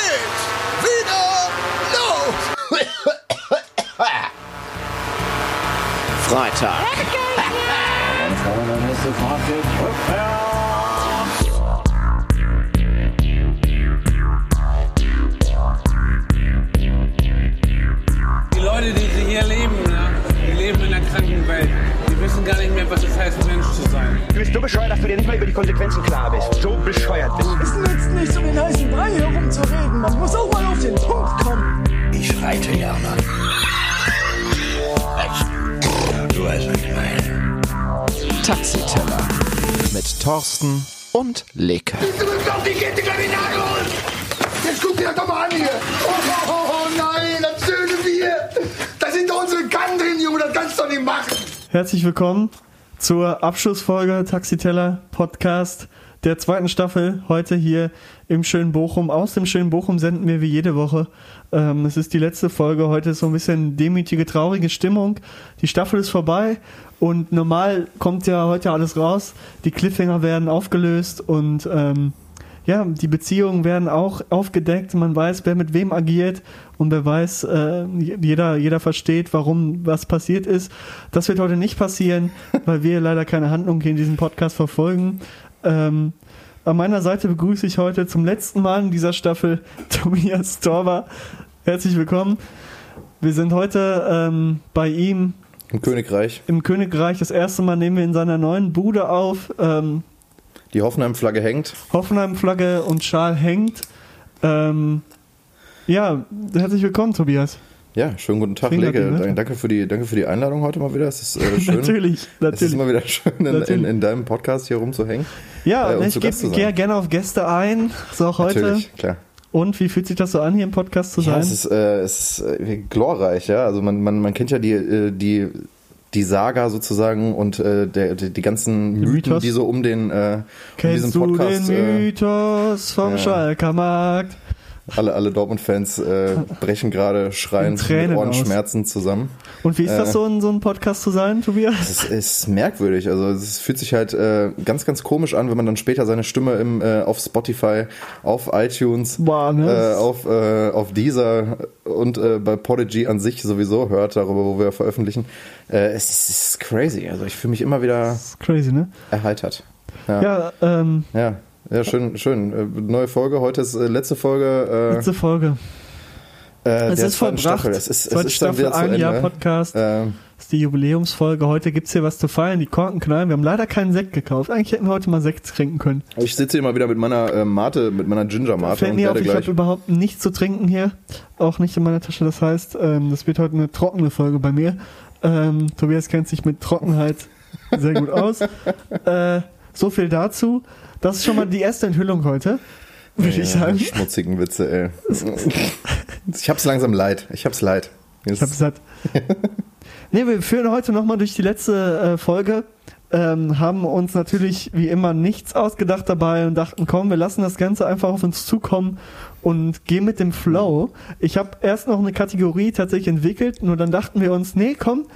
geht's wieder los. Freitag. Die Leute, die hier leben, ne, die leben in einer kranken Welt. Die wissen gar nicht mehr, was es heißt, Mensch zu sein. Du bist so bescheuert, dass du dir nicht mal über die Konsequenzen klar bist. So bescheuert bist du. Es nützt nichts, um den heißen Brei herumzureden. Man muss auch mal auf den Punkt kommen. Ich reite gerne. Du weißt, was ich meine. Taxiteller. Mit Thorsten und Leke. Du bist auf die Kette, Kriminal geholt. Jetzt guck dir das doch mal an hier. Oh, oh, oh, oh nein, das schöne Bier. Da sind doch unsere Kannen drin, Junge. Das kannst du doch nicht machen. Herzlich willkommen zur Abschlussfolge Taxiteller Podcast der zweiten Staffel. Heute hier im schönen Bochum. Aus dem schönen Bochum senden wir wie jede Woche. Ähm, es ist die letzte Folge. Heute ist so ein bisschen demütige, traurige Stimmung. Die Staffel ist vorbei und normal kommt ja heute alles raus. Die Cliffhanger werden aufgelöst und ähm, ja, die Beziehungen werden auch aufgedeckt. Man weiß, wer mit wem agiert und wer weiß, äh, jeder, jeder versteht, warum was passiert ist. Das wird heute nicht passieren, weil wir leider keine Handlung in diesem Podcast verfolgen. Ähm, an meiner Seite begrüße ich heute zum letzten Mal in dieser Staffel Tobias Torber. Herzlich willkommen. Wir sind heute ähm, bei ihm Im Königreich. im Königreich. Das erste Mal nehmen wir in seiner neuen Bude auf. Ähm, Die Hoffenheim-Flagge hängt. Hoffenheim-Flagge und Schal hängt. Ähm, ja, herzlich willkommen, Tobias. Ja, schönen guten Tag, Lege. Dank, ne? Dank- Danke für, die, danke für die Einladung heute mal wieder. Es ist äh, schön. Natürlich, Es ist natürlich. immer wieder schön, in, in, Natürlich. in deinem Podcast hier rumzuhängen. Ja, äh, und ich zu gehe gerne auf Gäste ein. So auch heute. Natürlich, klar. Und wie fühlt sich das so an, hier im Podcast zu Ja, sein? es ist, äh, es ist äh, glorreich, ja. Also man, man, man kennt ja die, äh, die, die Saga sozusagen und äh, der, die, die ganzen Mythen, Mythos. die so um den äh, um diesen du Podcast. den Äh, Mythos vom ja. Schalker Markt? Alle alle Dortmund-Fans äh, brechen gerade Tränen mit aus. Ohrenschmerzen zusammen. Und wie ist das Äh, so, in so einem Podcast zu sein, Tobias? Es ist merkwürdig. Also es fühlt sich halt äh, ganz, ganz komisch an, wenn man dann später seine Stimme im, äh, auf Spotify, auf iTunes, Boah, ne? äh, auf, äh, auf Deezer und äh, bei Podigy an sich sowieso hört, darüber, wo wir veröffentlichen. Äh, es, ist, es ist crazy. Also ich fühle mich immer wieder crazy, ne? erheitert. Ja, Ja, ähm, ja, schön, schön. Äh, neue Folge. Heute ist äh, letzte Folge letzte Folge. äh, äh, Es der ist vollbracht. Staffel. Es ist, es Zweite ist dann Staffel, ein Jahr. Podcast. Ähm, Das ist die Jubiläumsfolge. Heute gibt's hier was zu feiern. Die Korken knallen. Wir haben leider keinen Sekt gekauft. Eigentlich hätten wir heute mal Sekt trinken können. ich sitze hier mal wieder mit meiner äh, Mate, mit meiner Ginger Mate Fällt und mir auf, ich habe überhaupt nichts zu trinken hier. Auch nicht in meiner Tasche. Das heißt, ähm, das wird heute eine trockene Folge bei mir. Ähm, Tobias kennt sich mit Trockenheit sehr gut aus. Äh, so viel dazu. Das ist schon mal die erste Enthüllung heute, würde ich Ja, sagen. Schmutzigen Witze, ey. ich hab's langsam leid. Ich hab's leid. Ich hab satt. nee, wir führen heute nochmal durch die letzte äh, Folge. Ähm, haben uns natürlich wie immer nichts ausgedacht dabei und dachten, komm, wir lassen das Ganze einfach auf uns zukommen und gehen mit dem Flow. Ich habe erst noch eine Kategorie tatsächlich entwickelt, nur dann dachten wir uns, nee, komm,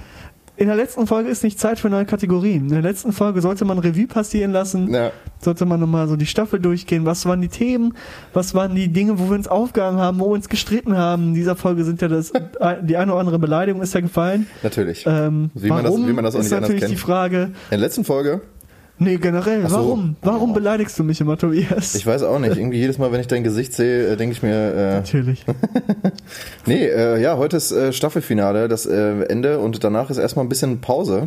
in der letzten Folge ist nicht Zeit für neue Kategorien. In der letzten Folge sollte man Revue passieren lassen Ja, sollte man nochmal so die Staffel durchgehen. Was waren die Themen? Was waren die Dinge, wo wir uns aufgehangen haben, wo wir uns gestritten haben? In dieser Folge sind ja das, die eine oder andere Beleidigung ist ja gefallen. natürlich. Ähm, Wie man das- wie man das auch ist nicht anders natürlich kennt. die Frage. In der letzten Folge, Nee, generell, so. warum? Warum beleidigst du mich immer, Tobias? ich weiß auch nicht, irgendwie jedes Mal, wenn ich dein Gesicht sehe, äh, denke ich mir, äh, Natürlich. nee, äh, ja, heute ist äh, Staffelfinale, das äh, Ende und danach ist erstmal ein bisschen Pause.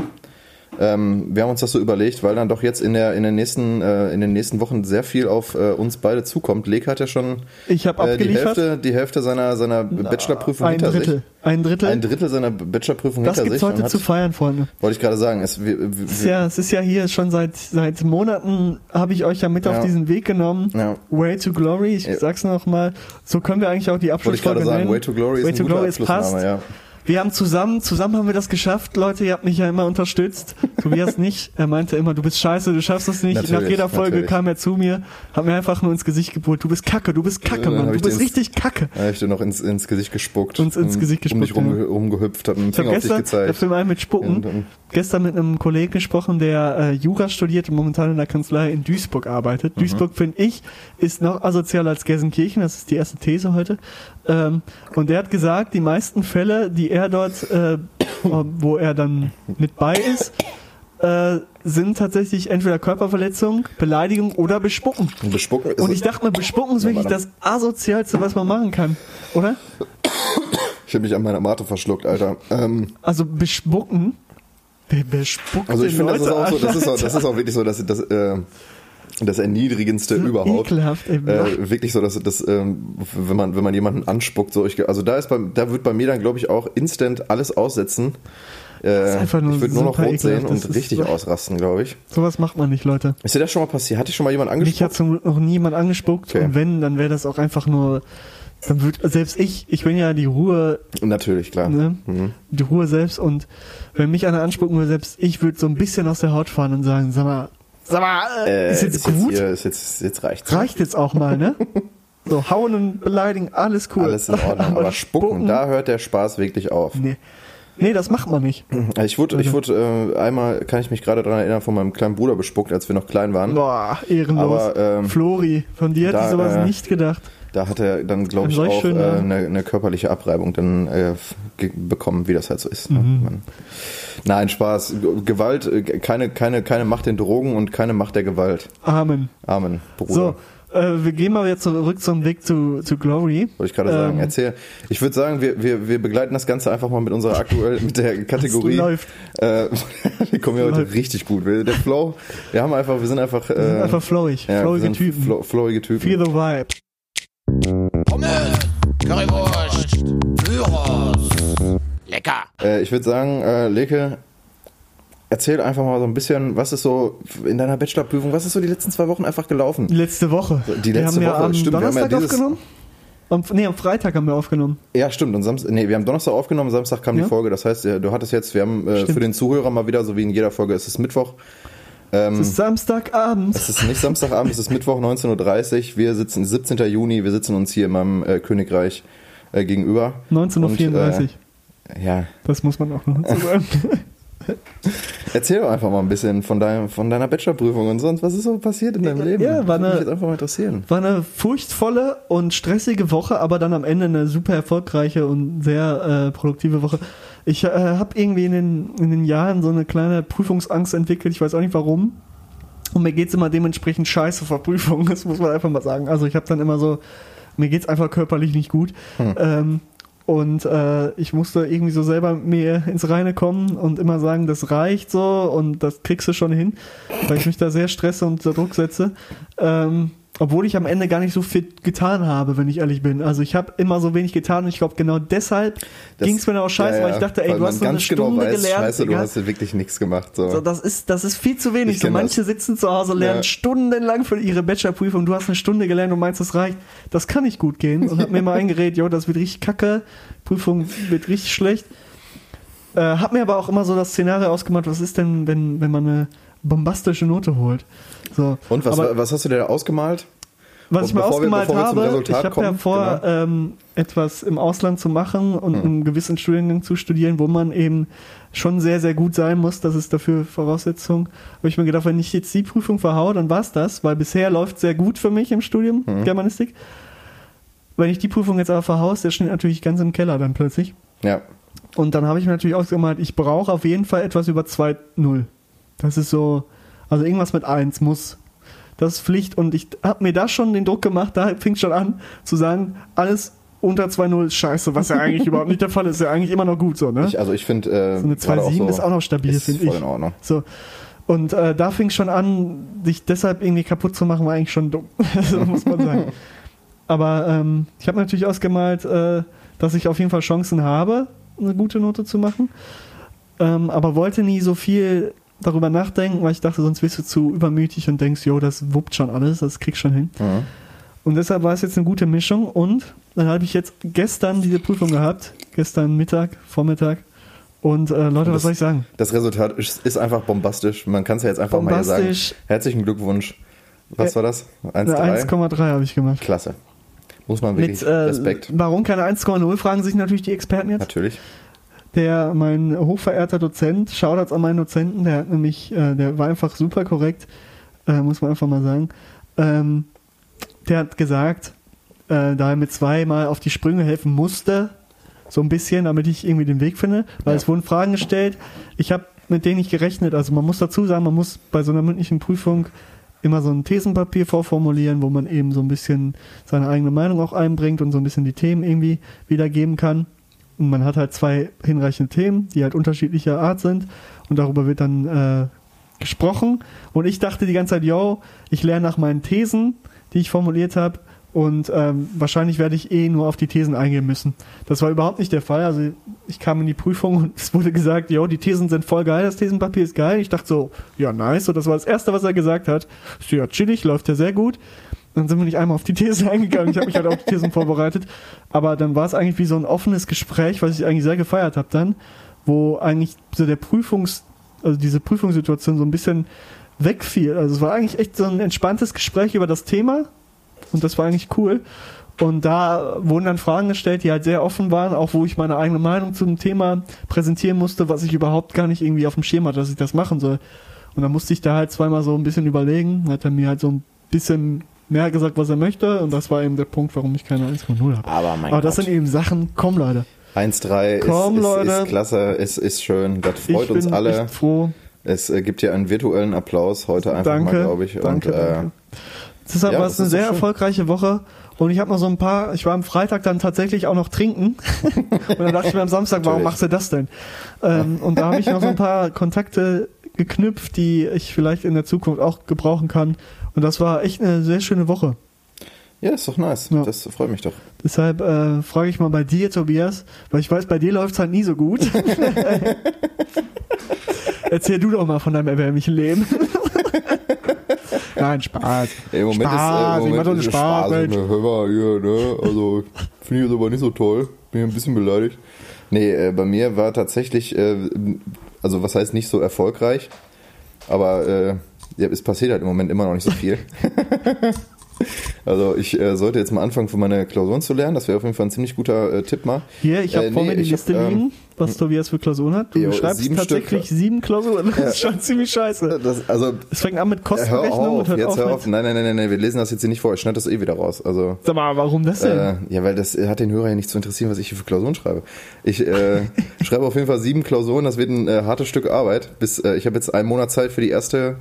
Ähm, wir haben uns das so überlegt, weil dann doch jetzt in der in den nächsten äh, in den nächsten Wochen sehr viel auf äh, uns beide zukommt. Lek hat ja schon Ich äh, die. Hälfte die Hälfte seiner seiner Bachelorprüfung ein hinter Drittel. sich. Ein Drittel. Ein Drittel seiner Bachelorprüfung das hinter gibt's sich. und heute hat- zu feiern, Freunde. Wollte ich gerade sagen. Es, wir, wir, Es ist ja, es ist ja hier schon seit, seit Monaten habe ich euch ja mit Ja. auf diesen Weg genommen. Ja. Way to Glory, ich Ja. sag's noch mal. So können wir eigentlich auch die Wollte ich Abschlussfolge gerade sagen, nennen. Way to Glory ist Way ein to Glory, es passt. Ja. Wir haben zusammen, zusammen haben wir das geschafft, Leute. Ihr habt mich ja immer unterstützt. Tobias nicht. Er meinte immer, du bist scheiße, du schaffst das nicht. Natürlich, Nach jeder Folge natürlich. kam er zu mir, hat mir einfach nur ins Gesicht gebrüllt. Du bist kacke, du bist kacke, Dann Mann. hab Du bist richtig kacke. Da hab ich dir noch ins, ins Gesicht gespuckt. Uns ins Gesicht Um dich gespuckt, rumge rumgehüpft, hab einen Ich Finger auf dich gestern, der gezeigt. Film ein mit Spucken, Und, gestern mit einem Kollegen gesprochen, der äh, Jura studiert und momentan in der Kanzlei in Duisburg arbeitet. Mhm. Duisburg, finde ich, ist noch asozialer als Gelsenkirchen. Das ist die erste These heute. Ähm, und der hat gesagt, die meisten Fälle, die er dort, äh, wo er dann mit bei ist, äh, sind tatsächlich entweder Körperverletzung, Beleidigung oder Bespucken. Bespucken ist Und ich dachte mir, Bespucken ist wirklich das asozialste, was man machen kann, oder? Ich habe mich an meiner Mate verschluckt, Alter. Ähm, Also bespucken. Wer bespuckt also ich finde, das ist auch so, das ist auch, das ist auch wirklich so, dass das, äh, das Erniedrigendste überhaupt. Ekelhaft, ey. Äh, wirklich so, dass das, ähm, wenn man wenn man jemanden anspuckt, so ich, also da ist bei, da wird bei mir dann glaube ich auch instant alles aussetzen. Äh, ist ich würde nur noch rot sehen und ist richtig so- ausrasten, glaube ich. Sowas macht man nicht, Leute. Ist dir das schon mal passiert? Hat dich schon mal jemand Mich hat angespuckt? Glück noch niemand angespuckt Okay. und wenn, dann wäre das auch einfach nur, dann wird, selbst ich, ich bin ja die Ruhe, Natürlich, klar. ne? Mhm. Die Ruhe selbst und wenn mich einer anspucken würde, selbst ich würde so ein bisschen aus der Haut fahren und sagen, sag mal, sag mal, äh, Äh, ist jetzt gut? hier, ist jetzt, jetzt reicht's. Reicht jetzt auch mal, ne? So, hauen und beleidigen, alles cool. Alles in Ordnung. Aber spucken, da hört der Spaß wirklich auf. Nee. Nee, das macht man nicht. Ich wurde, ich wurde äh, einmal, kann ich mich gerade daran erinnern, von meinem kleinen Bruder bespuckt, als wir noch klein waren. Boah, ehrenlos. Aber, ähm, Flori, von dir hätte ich sowas äh, nicht gedacht. Da hat er dann, glaube ich, auch äh, schöner- eine, eine körperliche Abreibung dann äh, bekommen, wie das halt so ist. ne? Mhm. Man, nein, Spaß. Gewalt, äh, keine, keine, keine Macht den Drogen und keine Macht der Gewalt. Amen. Amen, Bruder. So, äh, wir gehen mal jetzt zurück zum Weg zu, zu Glory. Wollte ich gerade sagen. Ähm, Erzähl. Ich würde sagen, wir, wir, wir begleiten das Ganze einfach mal mit unserer aktuell, mit der Kategorie. läuft. Äh, wir kommen ja heute läuft. richtig gut. Wir, der Flow, wir haben einfach, wir sind einfach, äh, Wir sind einfach flowig, ja, wir flowige sind Typen. Flo, flowige Typen. Feel the vibe. Pommes, Currywurst, Gyros. Lecker. Äh, ich würde sagen, äh, Leke, erzähl einfach mal so ein bisschen, was ist so in deiner Bachelorprüfung, was ist so die letzten zwei Wochen einfach gelaufen? Letzte Woche. Die letzte wir haben ja Woche, am stimmt, wir haben ja Donnerstag aufgenommen. Am, nee, am Freitag haben wir aufgenommen. Ja, stimmt. Und Samstag, nee, wir haben Donnerstag aufgenommen, Samstag kam Ja. die Folge. Das heißt, äh, du hattest jetzt, wir haben äh, für den Zuhörer mal wieder, so wie in jeder Folge, es ist Mittwoch. Es ist Samstagabend. Es ist nicht Samstagabend, es ist Mittwoch 19.30 Uhr. Wir sitzen, 17. Juni, wir sitzen uns hier in meinem äh, Königreich äh, gegenüber. 19.34 Und, äh, ja, Das muss man auch noch dazu sagen. erzähl doch einfach mal ein bisschen von, deinem, von deiner Bachelorprüfung und sonst, was ist so passiert in deinem Leben? Ja, war Würde mich eine- jetzt einfach mal interessieren. War eine furchtvolle und stressige Woche, aber dann am Ende eine super erfolgreiche und sehr äh, produktive Woche. Ich äh, habe irgendwie in den, in den Jahren so eine kleine Prüfungsangst entwickelt. Ich weiß auch nicht warum. Und mir geht's immer dementsprechend scheiße vor Prüfungen. Das muss man einfach mal sagen. Also ich habe dann immer so, mir geht's einfach körperlich nicht gut. Ähm, und äh, ich musste irgendwie so selber mir ins Reine kommen und immer sagen, das reicht so und das kriegst du schon hin, weil ich mich da sehr stresse und unter Druck setze. Ähm, obwohl ich am Ende gar nicht so viel getan habe, wenn ich ehrlich bin. Also ich habe immer so wenig getan und ich glaube genau deshalb ging es mir dann auch scheiße, ja, weil ich dachte, ey, du hast so eine genau Stunde weiß, gelernt. Scheiße, du hast ja wirklich nichts gemacht. So. So, das ist, das ist viel zu wenig. Ich So manche das. sitzen zu Hause, lernen Ja. stundenlang für ihre Bachelorprüfung. Du hast eine Stunde gelernt und meinst, das reicht. Das kann nicht gut gehen. Und hab mir mal eingeredet, jo, das wird richtig kacke. Prüfung wird richtig schlecht. Äh, hab mir aber auch immer so das Szenario ausgemacht, was ist denn, wenn, wenn man eine bombastische Note holt? So. und was, aber, was hast du dir da ausgemalt? was ich mir ausgemalt wir habe, ich habe ja vor, genau. ähm, etwas im Ausland zu machen und einen gewissen Studiengang zu studieren, wo man eben schon sehr, sehr gut sein muss. Das ist dafür Voraussetzung. Habe ich mir gedacht, wenn ich jetzt die Prüfung verhaue, dann war's das, weil bisher läuft sehr gut für mich im Studium Germanistik. Wenn ich die Prüfung jetzt aber verhaue, der steht natürlich ganz im Keller dann plötzlich. Ja. Und dann habe ich mir natürlich ausgemalt, ich brauche auf jeden Fall etwas über 2,0. Das ist so, also irgendwas mit 1 muss. Das ist Pflicht. Und ich habe mir da schon den Druck gemacht, da fing schon an zu sagen, alles unter 2,0 ist scheiße, was ja eigentlich überhaupt nicht der Fall ist. Ist ja eigentlich immer noch gut so, ne? Ich, also ich finde, äh, so eine gerade 2,7 ist auch noch stabil, finde voll ich. in Ordnung. So. Und äh, da fing schon an, sich deshalb irgendwie kaputt zu machen, war eigentlich schon dumm. so muss man sagen. Aber ähm, ich habe natürlich ausgemalt, äh, dass ich auf jeden Fall Chancen habe, eine gute Note zu machen. Ähm, aber wollte nie so viel darüber nachdenken, weil ich dachte, sonst wirst du zu übermütig und denkst, jo, das wuppt schon alles, das kriegst schon hin. Mhm. Und deshalb war es jetzt eine gute Mischung. Und dann habe ich jetzt gestern diese Prüfung gehabt. Gestern Mittag, Vormittag. Und äh, Leute, was das- soll ich sagen? Das Resultat ist, ist einfach bombastisch. Man kann es ja jetzt einfach mal hier sagen. Herzlichen Glückwunsch. Was Äh, war das? Eine 1,3? 1,3 habe ich gemacht. Klasse. Muss man wirklich Mit äh, Respekt. warum keine 1,0 fragen sich natürlich die Experten jetzt. Natürlich. Der, mein hochverehrter Dozent, Shoutouts an meinen Dozenten, der hat nämlich, äh, der war einfach super korrekt, äh, muss man einfach mal sagen. Ähm, der hat gesagt, äh, da er mir zweimal auf die Sprünge helfen musste, so ein bisschen, damit ich irgendwie den Weg finde, weil Ja. es wurden Fragen gestellt. Ich habe mit denen nicht gerechnet. Also man muss dazu sagen, man muss bei so einer mündlichen Prüfung immer so ein Thesenpapier vorformulieren, wo man eben so ein bisschen seine eigene Meinung auch einbringt und so ein bisschen die Themen irgendwie wiedergeben kann. Und man hat halt zwei hinreichende Themen, die halt unterschiedlicher Art sind. Und darüber wird dann äh, gesprochen. Und ich dachte die ganze Zeit, yo, ich lerne nach meinen Thesen, die ich formuliert habe. Und ähm, wahrscheinlich werde ich eh nur auf die Thesen eingehen müssen. Das war überhaupt nicht der Fall. Also ich kam in die Prüfung und es wurde gesagt, yo, die Thesen sind voll geil, das Thesenpapier ist geil. Ich dachte so, ja, nice. So, das war das Erste, was er gesagt hat. So, ja, chillig, läuft ja sehr gut. Dann sind wir nicht einmal auf die Thesen eingegangen. Ich habe mich halt auf die Thesen vorbereitet. Aber dann war es eigentlich wie so ein offenes Gespräch, was ich eigentlich sehr gefeiert habe dann, wo eigentlich so der Prüfungs, also diese Prüfungssituation so ein bisschen wegfiel. Also es war eigentlich echt so ein entspanntes Gespräch über das Thema und das war eigentlich cool. Und da wurden dann Fragen gestellt, die halt sehr offen waren, auch wo ich meine eigene Meinung zum Thema präsentieren musste, was ich überhaupt gar nicht irgendwie auf dem Schirm hatte, dass ich das machen soll. Und dann musste ich da halt zweimal so ein bisschen überlegen, hat er mir halt so ein bisschen mehr gesagt, was er möchte und das war eben der Punkt, warum ich keine 1,0 habe. Aber mein Aber das Gott. sind eben Sachen, komm Leute. 1,3 Komm, ist, ist, Leute. ist klasse, ist, ist schön. Das freut ich uns bin alle. echt froh. Es äh, gibt hier einen virtuellen Applaus heute einfach Danke, mal, glaube ich. danke, und, äh, danke. Deshalb ja, war es eine sehr schön. erfolgreiche Woche und ich habe noch so ein paar, ich war am Freitag dann tatsächlich auch noch trinken und dann dachte ich mir am Samstag, warum machst du das denn? Ähm, und da habe ich noch so ein paar Kontakte geknüpft, die ich vielleicht in der Zukunft auch gebrauchen kann und das war echt eine sehr schöne Woche. ja, ist doch nice. Ja. Das freut mich doch. Deshalb äh, frage ich mal bei dir, Tobias, weil ich weiß, bei dir läuft es halt nie so gut. Erzähl du doch mal von deinem erbärmlichen Leben. Nein, Spaß. Im Moment Spaß, ist, äh, ich im mach doch Moment einen Spaß, Mensch. ne? Hör mal hier, ne? Also, finde ich jetzt aber nicht so toll. Bin ein bisschen beleidigt. Nee, äh, bei mir war tatsächlich, äh, also was heißt nicht so erfolgreich, aber äh, ja, es passiert halt im Moment immer noch nicht so viel. Also ich äh, sollte jetzt mal anfangen, für meine Klausuren zu lernen. Das wäre auf jeden Fall ein ziemlich guter äh, Tipp mal. Hier, ich habe Äh, vor nee, mir die ich hab, Liste ähm, liegen, was Tobias für Klausuren hat. Du Jo, schreibst sieben tatsächlich Stück. sieben Klausuren. Das ist schon ziemlich scheiße. Das, also Es fängt an mit hör Kostenrechnung und auf, hört jetzt auf hör auf. Nein, nein, nein, nein, nein, wir lesen das jetzt hier nicht vor. Ich schneide das eh wieder raus. Also Sag mal, warum das denn? Äh, ja, weil das hat den Hörer ja nicht zu interessieren, was ich hier für Klausuren schreibe. Ich äh, schreibe auf jeden Fall sieben Klausuren, das wird ein äh, hartes Stück Arbeit. Bis äh, ich habe jetzt einen Monat Zeit für die erste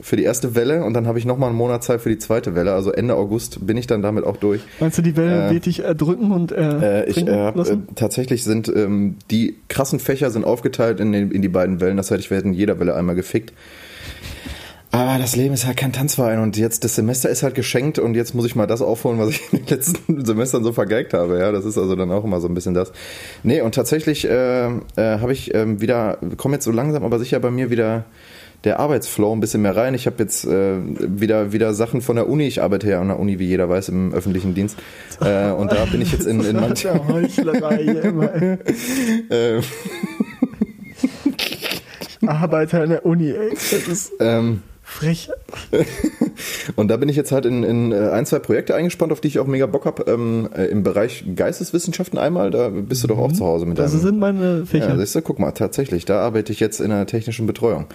für die erste Welle und dann habe ich noch mal einen Monat Zeit für die zweite Welle. Also Ende August bin ich dann damit auch durch. Meinst du, die Welle äh, wird dich erdrücken und äh, Äh, ich äh, äh, tatsächlich sind ähm, die krassen Fächer sind aufgeteilt in, den, in die beiden Wellen. Das heißt, ich werde in jeder Welle einmal gefickt. Aber das Leben ist halt kein Tanzverein und jetzt das Semester ist halt geschenkt und jetzt muss ich mal das aufholen, was ich in den letzten Semestern so vergeigt habe. Ja, das ist also dann auch immer so ein bisschen das. Nee, und tatsächlich äh, äh, habe ich ähm, wieder, komme jetzt so langsam, aber sicher bei mir wieder der Arbeitsflow ein bisschen mehr rein. Ich habe jetzt äh, wieder wieder Sachen von der Uni. Ich arbeite ja an der Uni, wie jeder weiß, im öffentlichen Dienst. Äh, und da bin ich jetzt in, in manchen Ja, Heuchlerei hier immer. ey. äh, Arbeiter in der Uni, ey. Das ist ähm, frech. Und da bin ich jetzt halt in, in äh, ein, zwei Projekte eingespannt, auf die ich auch mega Bock habe. Ähm, äh, Im Bereich Geisteswissenschaften einmal, da bist du doch auch zu Hause mit Das deinem... sind meine ja, Fächer. siehst du, guck mal, tatsächlich, da arbeite ich jetzt in der technischen Betreuung.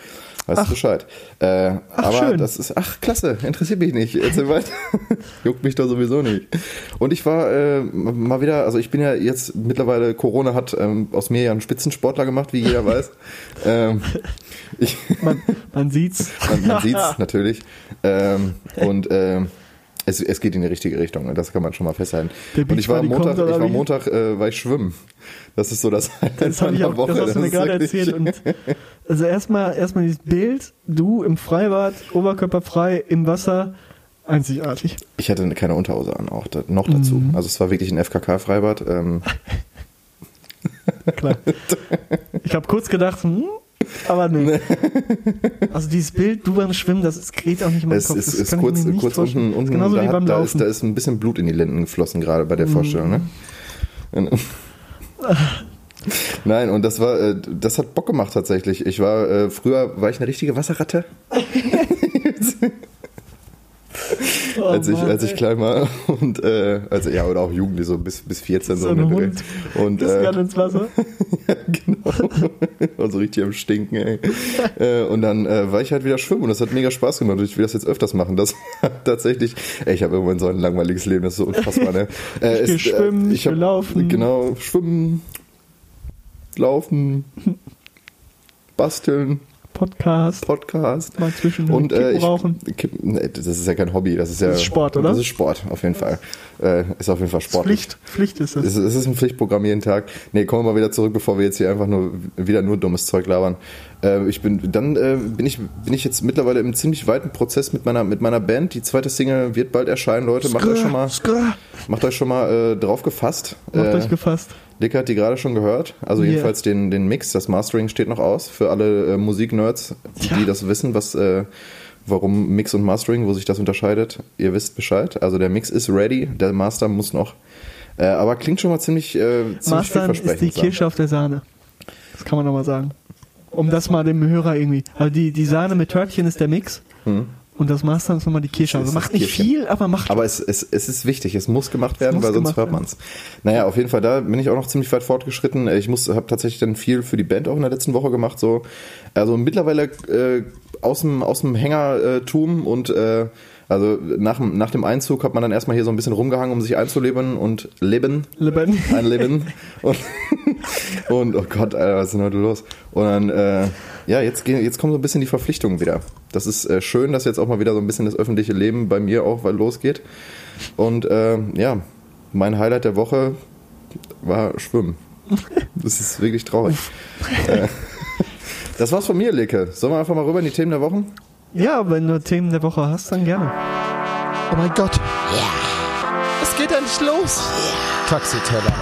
Weißt Ach. du Bescheid. Äh, Ach, aber schön. das ist, ach klasse, interessiert mich nicht. Erzähl weiter. Juckt mich doch sowieso nicht. Und ich war äh, mal wieder, also ich bin ja jetzt mittlerweile, Corona hat ähm, aus mir ja einen Spitzensportler gemacht, wie jeder weiß. ähm, ich, man, man sieht's. man, man sieht's natürlich. Ähm, und ähm, es, es geht in die richtige Richtung, das kann man schon mal festhalten. Und ich war am Montag, ich war? Montag, äh, war ich schwimmen. Das ist so das Das, hab ich auch, das hast du mir gerade erzählt. Und also erstmal erstmal dieses Bild, du im Freibad, oberkörperfrei, im Wasser, einzigartig. Ich hatte keine Unterhose an, auch da, noch dazu. Mhm. Also es war wirklich ein FKK-Freibad. Ähm, Klar. Ich habe kurz gedacht, hm, Aber nee. Also dieses Bild, du beim Schwimmen, das geht auch nicht in meinen Es Kopf. ist, das ist kurz, kurz unten, unten genauso da, wie beim da, ist, Laufen. Mhm. da ist ein bisschen Blut in die Lenden geflossen gerade bei der Vorstellung, ne? Nein, und das war, äh, das hat Bock gemacht tatsächlich. Ich war, äh, früher war ich eine richtige Wasserratte. als ich, Oh Mann, als ich klein war und äh, also ja oder auch Jugendlich so bis bis 14 so, So ein Hund. Und äh, gerne ins Wasser. genau. War so richtig am Stinken, ey. äh, und dann äh, war ich halt wieder schwimmen und das hat mega Spaß gemacht und ich will das jetzt öfters machen. Das tatsächlich, ey, ich habe irgendwann so ein langweiliges Leben, das ist so unfassbar, ne? Äh, Ich will schwimmen, äh, ich will hab- laufen. Genau, schwimmen, laufen, basteln, Podcast, Podcast. mal zwischen Und äh, ich, rauchen. Kippen, nee, das ist ja kein Hobby, das ist ja Das ist Sport, oder? Das ist Sport, auf jeden Fall. Äh, ist auf jeden Fall Sport. Pflicht, Pflicht ist Es es. ist, es ist ein Pflichtprogramm jeden Tag. Nee, kommen wir mal wieder zurück, bevor wir jetzt hier einfach nur wieder nur dummes Zeug labern. Äh, ich bin dann äh, bin ich bin ich jetzt mittlerweile im ziemlich weiten Prozess mit meiner mit meiner Band. Die zweite Single wird bald erscheinen, Leute. Macht euch schon mal Skrr. macht euch schon mal äh, drauf gefasst. Macht äh, euch gefasst. Dick hat die gerade schon gehört. Also Yeah. jedenfalls den, den Mix, das Mastering steht noch aus für alle äh, Musiknerds, die das wissen, was äh, warum Mix und Mastering, wo sich das unterscheidet. Ihr wisst Bescheid. Also der Mix ist ready, der Master muss noch. Äh, aber klingt schon mal ziemlich, äh, ziemlich Mastern ist die vielversprechend. Kirsche auf der Sahne. Das kann man nochmal sagen. Um das mal dem Hörer irgendwie. Also die, die Sahne mit Törtchen ist der Mix. Und das Mastern ist nochmal die Kirsche. Also macht nicht Kirschen. viel, aber macht. Aber es, es, es ist wichtig, es muss gemacht werden, muss weil sonst hört man es. Naja, auf jeden Fall, da bin ich auch noch ziemlich weit fortgeschritten. Ich muss, habe tatsächlich dann viel für die Band auch in der letzten Woche gemacht. So. Also mittlerweile äh, aus dem, aus dem Hängertum und äh, also nach, dem- nach dem Einzug hat man dann erstmal hier so ein bisschen rumgehangen, um sich einzuleben und leben. Leben. Einleben. und, und oh Gott, Alter, was ist denn heute los? Und dann, äh, ja, jetzt, gehen, jetzt kommen so ein bisschen die Verpflichtungen wieder. Das ist äh, schön, dass jetzt auch mal wieder so ein bisschen das öffentliche Leben bei mir auch losgeht. Und äh, ja, mein Highlight der Woche war Schwimmen. Das ist wirklich traurig. äh, das war's von mir, Leke. Sollen wir einfach mal rüber in die Themen der Wochen? Ja, wenn du Themen der Woche hast, dann gerne. Oh mein Gott. Es geht endlich los. Taxiteller.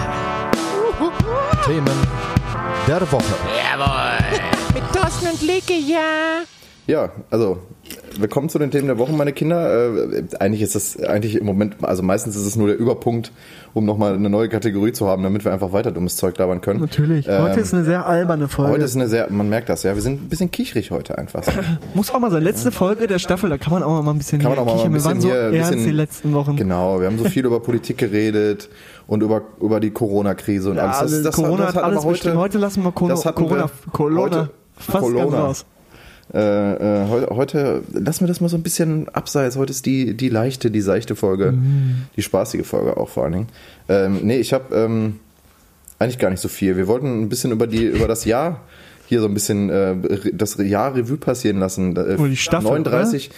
Themen der Woche. Jawohl. Mit Thorsten und Leke, ja. Ja, also willkommen zu den Themen der Woche, meine Kinder. Äh, eigentlich ist das eigentlich im Moment, also meistens ist es nur der Überpunkt, um nochmal eine neue Kategorie zu haben, damit wir einfach weiter dummes Zeug labern können. Natürlich. Ähm, Heute ist eine sehr alberne Folge. Heute ist eine sehr, man merkt das, ja, wir sind ein bisschen kichrig heute einfach. Muss auch mal sein. Letzte Folge der Staffel, da kann man auch mal ein bisschen Kann man auch mal kichern. ein Wir waren bisschen so hier, ernst bisschen, die letzten Wochen. Genau, wir haben so viel über Politik geredet und über, über die Corona-Krise und Ja, alles. also Corona hat hatten alles wir bestimmt. Heute lassen wir Corona, das Corona, Corona heute- fast Corona. ganz raus. Äh, äh, heute, lassen wir das mal so ein bisschen abseits. Heute ist die, die leichte, die seichte Folge. Mhm. Die spaßige Folge auch vor allen Dingen. Ähm, nee, ich habe ähm, eigentlich gar nicht so viel. Wir wollten ein bisschen über, die, über das Jahr hier so ein bisschen äh, das Jahr Revue passieren lassen. Äh, Oder die Staffel, 39.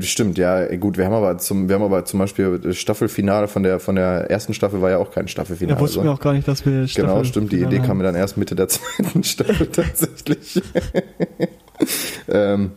Stimmt, ja, gut. Wir haben aber zum, wir haben aber zum Beispiel das Staffelfinale von der, von der ersten Staffel war ja auch kein Staffelfinale. Ja, wussten wir auch gar nicht, dass wir Staffel Genau, stimmt. Die Idee haben. kam mir dann erst Mitte der zweiten Staffel tatsächlich. ähm,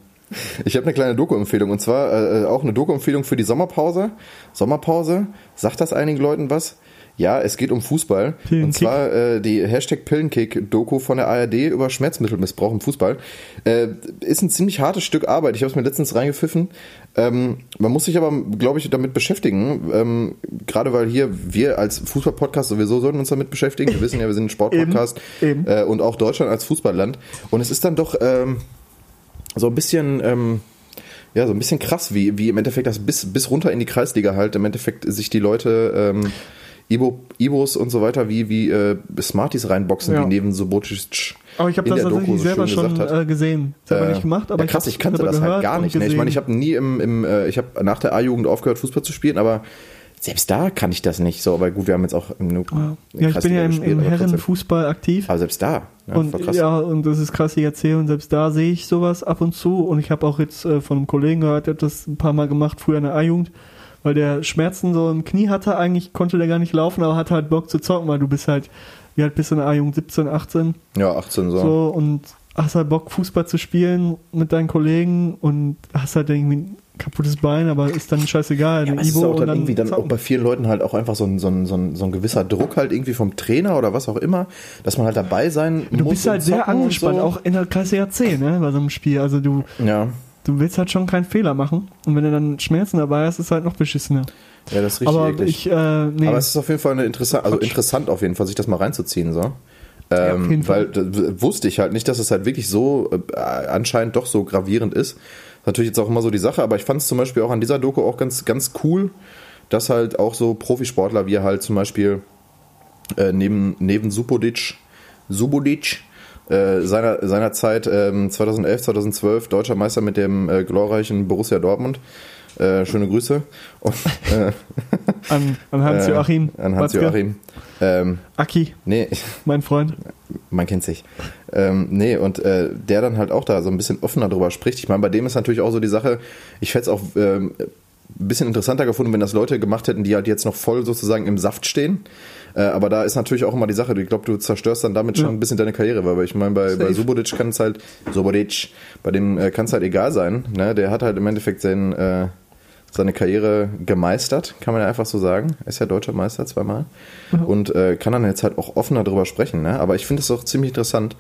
ich habe eine kleine Doku-Empfehlung und zwar äh, auch eine Doku-Empfehlung für die Sommerpause. Sommerpause, sagt das einigen Leuten was? Ja, es geht um Fußball. Und Pillenkick. zwar äh, die Hashtag Pillenkick-Doku von der ARD über Schmerzmittelmissbrauch im Fußball. Äh, ist ein ziemlich hartes Stück Arbeit. Ich habe es mir letztens reingepfiffen. Ähm, man muss sich aber, glaube ich, damit beschäftigen. Ähm, Gerade weil hier wir als Fußball-Podcast sowieso sollten uns damit beschäftigen. Wir wissen ja, wir sind ein Sportpodcast Eben, eben. Äh, und auch Deutschland als Fußballland. Und es ist dann doch ähm, so ein bisschen... Ähm, ja, so ein bisschen krass, wie, wie im Endeffekt das bis, bis runter in die Kreisliga halt im Endeffekt sich die Leute ähm, Ibo, Ibos und so weiter wie, wie äh, Smarties reinboxen, Ja. wie neben Subotic Aber ich habe das tatsächlich so selber schon äh, gesehen. Selber Äh, nicht gemacht, aber ja, krass, hab's ich kannte das halt gar nicht. Ne? Ich meine, ich habe nie im, im äh, ich habe nach der A-Jugend aufgehört, Fußball zu spielen, aber selbst da kann ich das nicht. So, aber gut, wir haben jetzt auch im Nu- Ja, ich bin ja im, im. Herrenfußball aktiv. Aber selbst da, ja, und ja, und das ist krass, ich erzähle und selbst da sehe ich sowas ab und zu und ich habe auch jetzt äh, von einem Kollegen gehört, der hat das ein paar Mal gemacht, früher in der A-Jugend, weil der Schmerzen so im Knie hatte, eigentlich konnte der gar nicht laufen, aber hatte halt Bock zu zocken, weil du bist halt, wie alt bist du in der A-Jugend, 17, 18, ja, 18 so. so und hast halt Bock Fußball zu spielen mit deinen Kollegen und hast halt irgendwie kaputtes Bein, aber ist dann scheißegal. Ja, ist auch und dann dann irgendwie dann auch bei vielen Leuten halt auch einfach so ein, so, ein, so, ein, so ein gewisser Druck halt irgendwie vom Trainer oder was auch immer, dass man halt dabei sein Du muss. bist halt sehr angespannt, so. auch in der Klasse C, ne, bei so einem Spiel. Also du, Ja, du willst halt schon keinen Fehler machen. Und wenn du dann Schmerzen dabei hast, ist es halt noch beschissener. ja, das ist richtig aber eklig. ich, äh, nee. Aber es ist auf jeden Fall eine interessant, also interessant auf jeden Fall, sich das mal reinzuziehen, so. Ja, Ähm, jeden weil wusste ich halt nicht, dass es halt wirklich so äh, anscheinend doch so gravierend ist. Natürlich jetzt auch immer so die Sache, aber ich fand es zum Beispiel auch an dieser Doku auch ganz, ganz cool, dass halt auch so Profisportler wie halt zum Beispiel äh, neben, neben Supodic, Subodic, äh, seiner, seiner Zeit ähm, 2011, 2012 deutscher Meister mit dem äh, glorreichen Borussia Dortmund. Äh, schöne Grüße. Und, äh, an, an Hans-Joachim. äh, An. Hans-Joachim. Ähm, Aki, nee, mein Freund. man kennt sich. Ähm, nee, und äh, der dann halt auch da so ein bisschen offener drüber spricht. Ich meine, bei dem ist natürlich auch so die Sache, ich hätte es auch ähm, ein bisschen interessanter gefunden, wenn das Leute gemacht hätten, die halt jetzt noch voll sozusagen im Saft stehen. Äh, aber da ist natürlich auch immer die Sache, ich glaube, du zerstörst dann damit schon Ja. ein bisschen deine Karriere, weil ich meine, bei, bei Safe. Subodic kann es halt, Subodic, bei dem äh, kann es halt egal sein. Ne? Der hat halt im Endeffekt seinen, äh, seine Karriere gemeistert, kann man ja einfach so sagen. Er ist ja deutscher Meister zweimal. Und äh, kann dann jetzt halt auch offener drüber sprechen. Ne? Aber ich finde es auch ziemlich interessant,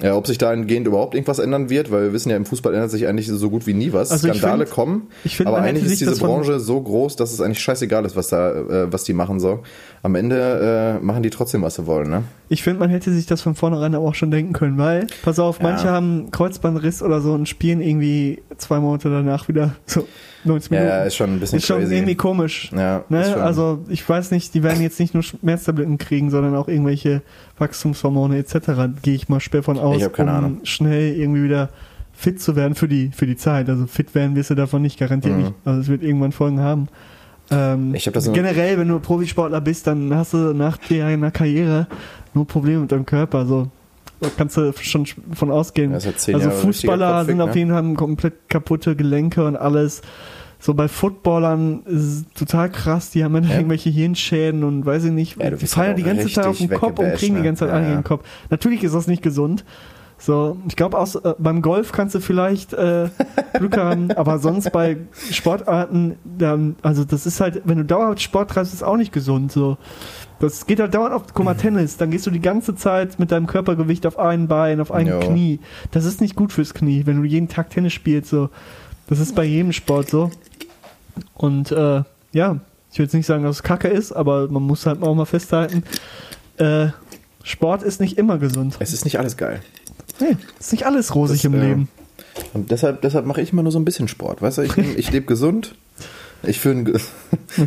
ja, ob sich dahingehend überhaupt irgendwas ändern wird, weil wir wissen ja, im Fußball ändert sich eigentlich so gut wie nie was. Also Skandale find- kommen, ich find, aber eigentlich ist diese Branche so groß, dass es eigentlich scheißegal ist, was da, äh, was die machen so. Am Ende äh, machen die trotzdem, was sie wollen, ne? Ich finde, man hätte sich das von vornherein aber auch schon denken können, weil, pass auf, Ja. manche haben Kreuzbandriss oder so und spielen irgendwie zwei Monate danach wieder so 90 Ja, Minuten. ja, ist schon ein bisschen ist schon crazy. irgendwie komisch. Ja, Ne? Also ich weiß nicht, die werden jetzt nicht nur Schmerztabletten kriegen, sondern auch irgendwelche Wachstumshormone etc. Gehe ich mal schwer von aus, Ich hab keine um Ahnung. schnell irgendwie wieder fit zu werden für die für die Zeit. Also fit werden wirst du davon nicht, garantiert Mhm. nicht. Also es wird irgendwann Folgen haben. Ähm, Ich hab das generell, wenn du Profisportler bist, dann hast du nach deiner Karriere nur Probleme mit deinem Körper. So da kannst du schon von ausgehen. Also richtiger Fußballer Kopfweg, sind auf ne? jeden Fall komplett kaputte Gelenke und alles. So bei Footballern ist es total krass, die haben dann Ja. irgendwelche Hirnschäden und weiß ich nicht, Ja, die fallen halt die ganze Zeit auf den Kopf und kriegen die ne? ganze Zeit Ja, ja. den Kopf. Natürlich ist das nicht gesund. So, ich glaube, aus äh, beim Golf kannst du vielleicht äh, Glück haben, aber sonst bei Sportarten, dann, also das ist halt, wenn du dauerhaft Sport treibst, ist auch nicht gesund. So, das geht halt dauernd auf, guck mal, Tennis, dann gehst du die ganze Zeit mit deinem Körpergewicht auf ein Bein, auf ein Jo. Knie. Das ist nicht gut fürs Knie, wenn du jeden Tag Tennis spielst. So, das ist bei jedem Sport so. Und äh, ja, ich will jetzt nicht sagen, dass es Kacke ist, aber man muss halt auch mal festhalten, äh, Sport ist nicht immer gesund. Es ist nicht alles geil. Nee, ist nicht alles rosig Das, im äh, Leben. Und deshalb, deshalb mache ich immer nur so ein bisschen Sport. Weißt du, ich, ich lebe gesund. Ich fühle.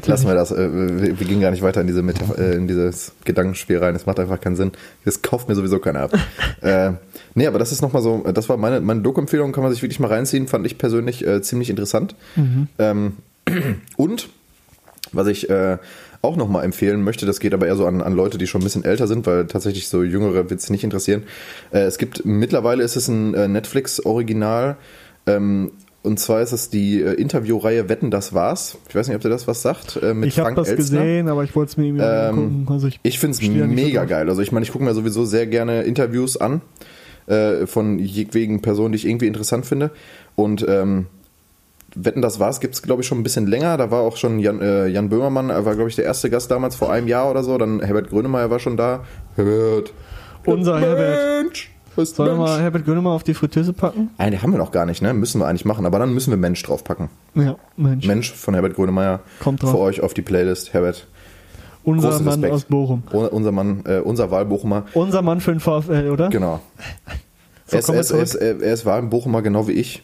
Lassen wir das. äh, Wir, wir gehen gar nicht weiter in, diese äh, in dieses Gedankenspiel rein. Das macht einfach keinen Sinn. Das kauft mir sowieso keiner ab. äh, nee, aber das ist nochmal so. Das war meine, meine Doku-Empfehlung. Kann man sich wirklich mal reinziehen. Fand ich persönlich äh, ziemlich interessant. Ähm, und was ich äh, auch nochmal empfehlen möchte, das geht aber eher so an, an Leute, die schon ein bisschen älter sind, weil tatsächlich so Jüngere wird es nicht interessieren. Äh, es gibt, mittlerweile ist es ein äh, Netflix-Original, ähm, und zwar ist es die äh, Interviewreihe Wetten, das war's. Ich weiß nicht, ob dir das was sagt. Äh, mit Ich habe das Elstner. gesehen, aber ich wollte es mir irgendwie Ähm, angucken. Also ich Ich finde es mega geil. Also ich meine, ich gucke mir sowieso sehr gerne Interviews an äh, von jedwegen Personen, die ich irgendwie interessant finde. Und ähm, Wetten, das war's, gibt's glaube ich schon ein bisschen länger. Da war auch schon Jan, äh, Jan Böhmermann, er war glaube ich der erste Gast damals vor einem Jahr oder so. Dann Herbert Grönemeyer war schon da. Herbert. Unser Herbert. Mensch. Was Sollen wir Mensch? mal Herbert Grönemeyer auf die Fritteuse packen? Nein, haben wir noch gar nicht, ne? Müssen wir eigentlich machen. Aber dann müssen wir Mensch draufpacken. Ja, Mensch. Mensch von Herbert Grönemeyer. Kommt drauf. Für euch auf die Playlist. Herbert. Unser Mann aus Bochum. Un- Unser Mann, äh, unser Wahlbochumer. Unser Mann für den VfL, oder? Genau. So, er, ist, er, wir ist, er, ist, er ist Wahlbochumer genau wie ich.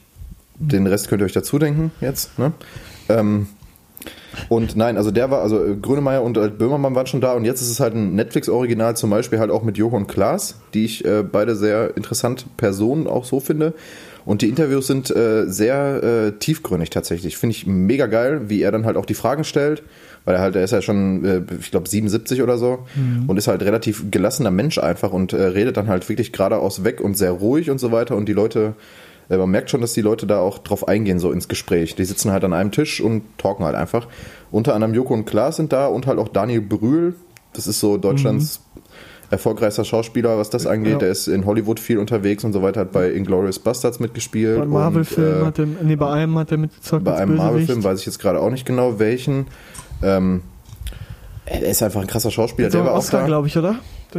Den Rest könnt ihr euch dazu denken jetzt. Ne? Ähm, und nein, also der war, also äh, Grönemeyer und äh, Böhmermann waren schon da und jetzt ist es halt ein Netflix-Original, zum Beispiel halt auch mit und Klaas, die ich äh, beide sehr interessant Personen auch so finde. Und die Interviews sind äh, sehr äh, tiefgründig tatsächlich. Finde ich mega geil, wie er dann halt auch die Fragen stellt, weil er halt, er ist ja schon, äh, ich glaube, 77 oder so und ist halt relativ gelassener Mensch einfach und äh, redet dann halt wirklich geradeaus weg und sehr ruhig und so weiter. Und die Leute, man merkt schon, dass die Leute da auch drauf eingehen, so ins Gespräch. Die sitzen halt an einem Tisch und talken halt einfach. Unter anderem Joko und Klaas sind da und halt auch Daniel Brühl. Das ist so Deutschlands erfolgreichster Schauspieler, was das angeht. Ja. Der ist in Hollywood viel unterwegs und so weiter, hat bei Inglourious Bastards mitgespielt. Bei Marvel-Filmen und, äh, hat er, nee, bei einem hat er mitgezockt. bei einem. Marvel-Film weiß ich jetzt gerade auch nicht genau welchen. Ähm, er ist einfach ein krasser Schauspieler. Der war auch Oscar, da. glaube ich, oder?